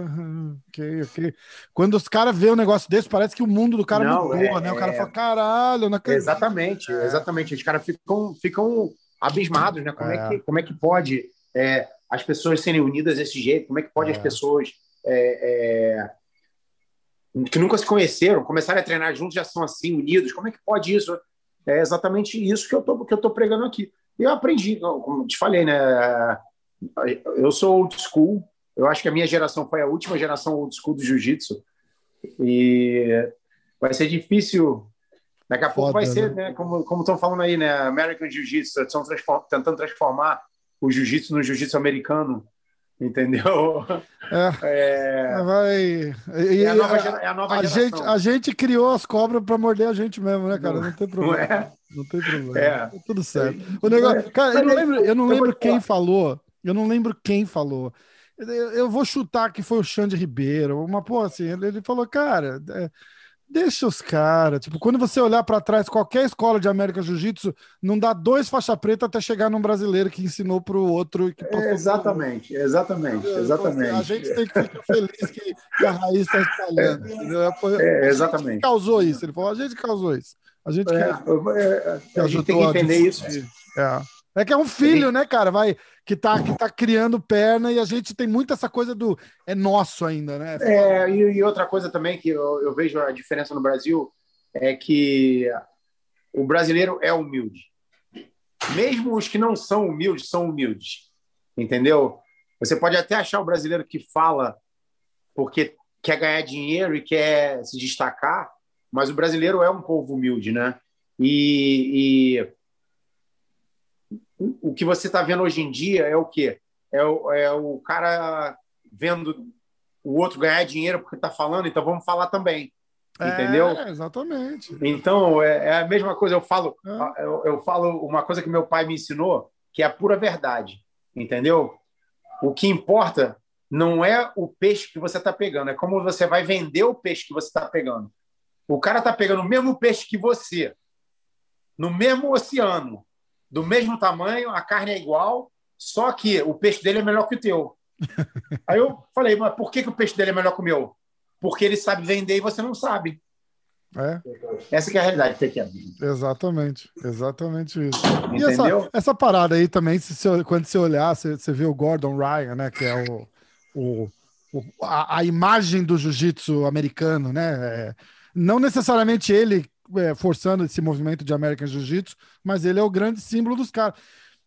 ok, ok. Quando os caras vêem um negócio desse, parece que o mundo do cara Não, mudou, é- né? O cara é- fala, caralho, não acredito. Exatamente, É. exatamente. Os caras ficam, ficam abismados, né? Como é, É. que, como é que pode é, as pessoas serem unidas desse jeito? Como é que pode É. as pessoas é, é, que nunca se conheceram, começarem a treinar juntos, já são assim, unidos? Como é que pode isso? É exatamente isso que eu tô, que eu tô pregando aqui. E eu aprendi, como te falei, né? Eu sou old school. Eu acho que a minha geração foi a última geração old school do jiu-jitsu. E vai ser difícil. Daqui a pouco Foda, vai ser, né? né? Como como estão falando aí, né? American Jiu-Jitsu, estão transform- tentando transformar o jiu-jitsu no jiu-jitsu americano, entendeu? É, É, vai. E, é a nova, é a nova a geração. gente, a gente criou as cobras pra morder a gente mesmo, né, cara? Não, tem Não problema. é? Não tem problema. É. Tá tudo certo. O negócio, cara, eu não lembro, eu não lembro quem falou. Eu não lembro quem falou. Eu, vou chutar que foi o Xande Ribeiro. Uma porra assim, ele, ele falou, cara, é, deixa os caras. Tipo, quando você olhar pra trás, qualquer escola de América Jiu-Jitsu não dá dois faixa preta até chegar num brasileiro que ensinou pro outro e que passou É, exatamente, exatamente, exatamente. A gente tem que ficar feliz que, que a raiz está espalhando. entendeu? Foi- É, exatamente. causou isso. Ele falou, a gente causou isso. A gente É, que- é, a gente tem que entender isso. É. É que é um filho, né, cara? Vai, que, tá, que tá criando perna e a gente tem muito essa coisa do é nosso ainda, né? É, e, e outra coisa também que eu, eu vejo a diferença no Brasil é que o brasileiro é humilde. Mesmo os que não são humildes, são humildes. Entendeu? Você pode até achar o brasileiro que fala porque quer ganhar dinheiro e quer se destacar, mas o brasileiro é um povo humilde, né? E, o que você está vendo hoje em dia é o quê? É o, é o cara vendo o outro ganhar dinheiro porque está falando, então vamos falar também. Entendeu? É, exatamente. Então, é, é a mesma coisa. Eu falo, É. eu, eu falo uma coisa que meu pai me ensinou, que é a pura verdade. Entendeu? O que importa não é o peixe que você está pegando, é como você vai vender o peixe que você está pegando. O cara está pegando o mesmo peixe que você, no mesmo oceano, do mesmo tamanho, a carne é igual, só que o peixe dele é melhor que o teu. Aí eu falei, mas por que, que o peixe dele é melhor que o meu? Porque ele sabe vender e você não sabe. É, Essa que é a realidade, Pequeno. exatamente. Exatamente isso. E essa, essa parada aí também, se você- quando você olhar, você, você vê o Gordon Ryan, né? Que é o, o, o- a, a imagem do jiu-jitsu americano, né? É, não necessariamente ele é, forçando esse movimento de American Jiu-Jitsu, mas ele é o grande símbolo dos caras.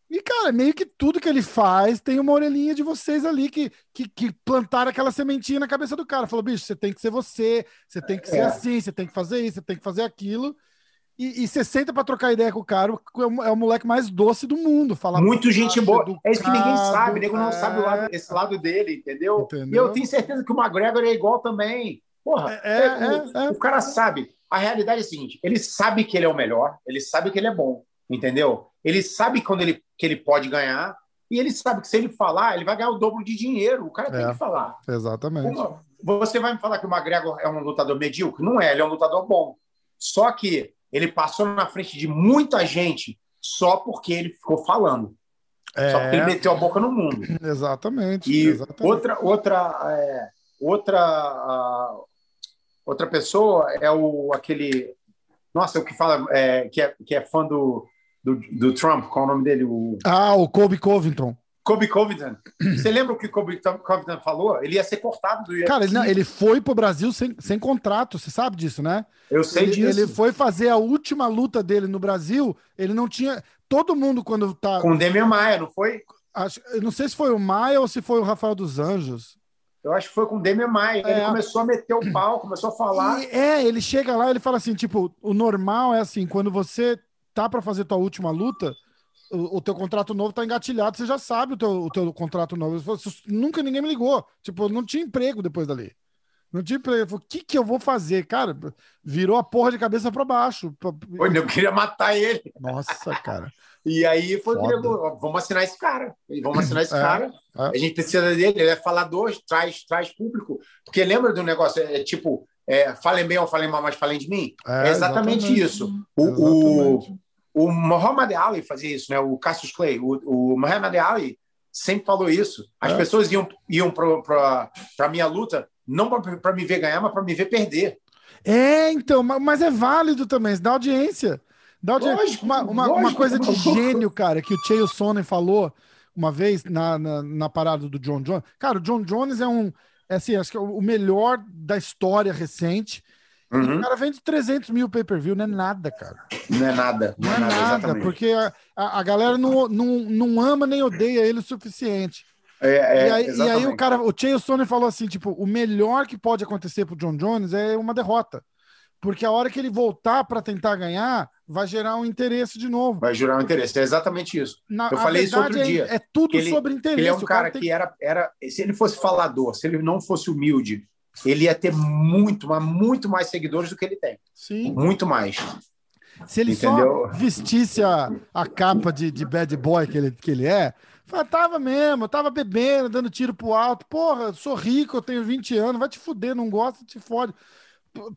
E, cara, meio que tudo que ele faz tem uma orelhinha de vocês ali que, que, que plantaram aquela sementinha na cabeça do cara. Falou, bicho, você tem que ser você, você tem que ser É. assim, você tem que fazer isso, você tem que fazer aquilo. E, e você senta pra trocar ideia com o cara, é o- é o moleque mais doce do mundo. Fala Muito gente boa. É isso que ninguém sabe, o nego não é. sabe lado- esse lado dele, entendeu? Entendeu? E eu tenho certeza que o McGregor é igual também. Porra, É, é, o, é, é. o cara sabe. A realidade é a seguinte: ele sabe que ele é o melhor, ele sabe que ele é bom, entendeu? Ele sabe quando ele, que ele pode ganhar, e ele sabe que se ele falar, ele vai ganhar o dobro de dinheiro. O cara tem É. que falar. Exatamente. Você vai me falar que o McGregor é um lutador medíocre? Não é, ele é um lutador bom. Só que ele passou na frente de muita gente só porque ele ficou falando. Só porque ele É, meteu a boca no mundo. exatamente. E exatamente. outra, outra, é, outra, ah, outra pessoa é o aquele, nossa, o que fala é, que é que é fã do, do, do Trump, qual é o nome dele? O Ah, o Kobe Covington. Kobe Covington. Você lembra o que o Kobe Covington falou? Ele ia ser cortado do UFC. Cara, ele, não, ele foi pro Brasil sem, sem contrato, você sabe disso, né? Eu sei ele, disso. ele foi fazer a última luta dele no Brasil, ele não tinha. Todo mundo, quando tá. Com o Demian Maia, não foi? Acho, eu não sei se foi o Maia ou se foi o Rafael dos Anjos. Eu acho que foi com o Demian Maia. Ele É. começou a meter o pau, começou a falar. E, é, ele chega lá ele fala assim: tipo, o normal é assim, quando você tá pra fazer tua última luta, o, o teu contrato novo tá engatilhado, você já sabe o teu, o teu contrato novo. "Isso- nunca ninguém me ligou. Tipo, não tinha emprego depois dali. Não tinha emprego. Ele falou, o que que eu vou fazer? Cara, virou a porra de cabeça pra baixo. Pô, Eu queria matar ele. Nossa, cara. E aí foi Foda. vamos assinar esse cara. Vamos assinar esse É, cara. é. A gente precisa dele, ele é falador, traz, traz público. Porque lembra do negócio? É, tipo, é, falem bem ou falem mal, mas falem de mim? É, exatamente, isso. O, o, Exatamente. o Muhammad Ali fazia isso, né? O Cassius Clay. O, o Muhammad Ali sempre falou isso. As É. pessoas iam, iam para a minha luta não para me ver ganhar, mas para me ver perder. É, então, ma- mas é válido também, isso dá audiência. Dá. Lógico, uma, uma, lógico, uma coisa de gênio, cara, que o Chael Sonnen falou uma vez na, na, na parada do John Jones. Cara, o John Jones é um, é assim, acho que é o melhor da história recente. Uhum. o cara vende 300 mil pay-per-view, não é nada, cara. Não é nada. Não é nada, exatamente. porque a, a, a galera não, não, não ama nem odeia ele o suficiente. É, é, e, aí, e aí o cara, o Chael Sonnen falou assim, tipo, o melhor que pode acontecer pro John Jones é uma derrota. Porque a hora que ele voltar para tentar ganhar, vai gerar um interesse de novo. Vai jurar um interesse. É exatamente isso. Na, Eu falei isso outro é, dia. É tudo ele- sobre interesse. Ele é um O cara tem que era, era. Se ele fosse falador, se ele não fosse humilde, ele ia ter muito, mas muito mais seguidores do que ele tem. Sim. Muito mais. Se ele Entendeu? só vestisse a, a capa de, de bad boy que ele, que ele é, tava mesmo, eu tava bebendo, dando tiro pro alto. Porra, sou rico, eu tenho 20 anos, vai te fuder, não gosta, te fode.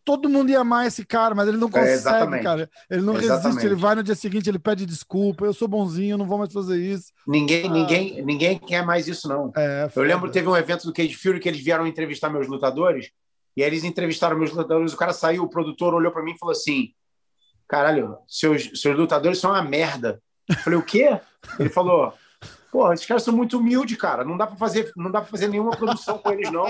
Todo mundo ia amar esse cara, mas ele não consegue, exatamente. cara. Ele não resiste, Exatamente. ele vai no dia seguinte, ele pede desculpa, eu sou bonzinho, não vou mais fazer isso. Ninguém, Ah. ninguém, ninguém quer mais isso, não. É, Eu lembro teve um evento do Cage Fury que eles vieram entrevistar meus lutadores, e aí eles entrevistaram meus lutadores, o cara saiu, o produtor olhou para mim e falou assim: Caralho, seus, seus lutadores são uma merda. Eu falei, o quê? Ele falou. Porra, esses caras são muito humildes, cara. Não dá para fazer, não dá para fazer nenhuma produção com eles, não.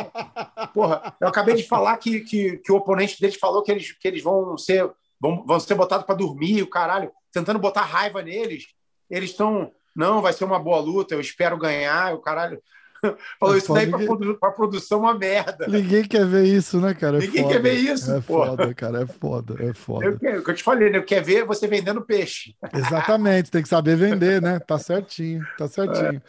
Porra, eu acabei de falar que, que, que o oponente deles falou que eles, que eles vão ser vão, vão ser botados para dormir, o caralho, tentando botar raiva neles. Eles estão, não, vai ser uma boa luta, eu espero ganhar, o caralho. Falou É isso daí produ pra produção uma merda. Ninguém quer ver isso, né, cara? É Ninguém foda. quer ver isso, É porra. foda, cara, é foda, é foda. Eu, que eu te falei, né? Eu quero ver você vendendo peixe. Exatamente, tem que saber vender, né? Tá certinho, tá certinho.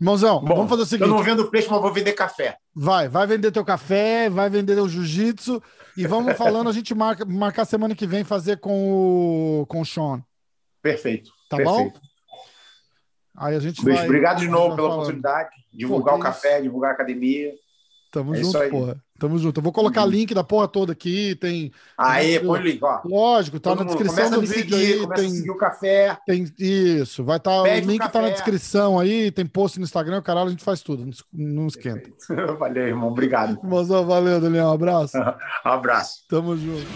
Irmãozão, Bom, vamos fazer o Eu seguinte: não vendo peixe, mas vou vender café. vai, vai vender teu café, vai vender o jiu-jitsu e vamos falando, a gente marca marcar semana que vem fazer com o, com o Sean, Perfeito. tá perfeito. bom? Aí a gente Luiz, vai. obrigado de novo pela falando. oportunidade. Divulgar Pô, o café, divulgar a academia. Tamo É isso junto, porra. Tamo junto. Eu vou colocar Uhum. link da porra toda aqui, tem. Aí, Tudo. põe o link, ó. Lógico, tá Todo na mundo descrição começa do vídeo seguir, aí, tem, seguir o café. tem isso, vai estar, Pede o link tá na descrição aí, tem post no Instagram, caralho, a gente faz tudo, não es- não esquenta. Valeu, irmão. Obrigado. Irmãozão, valeu, Daniel, um abraço. Um abraço. Tamo junto.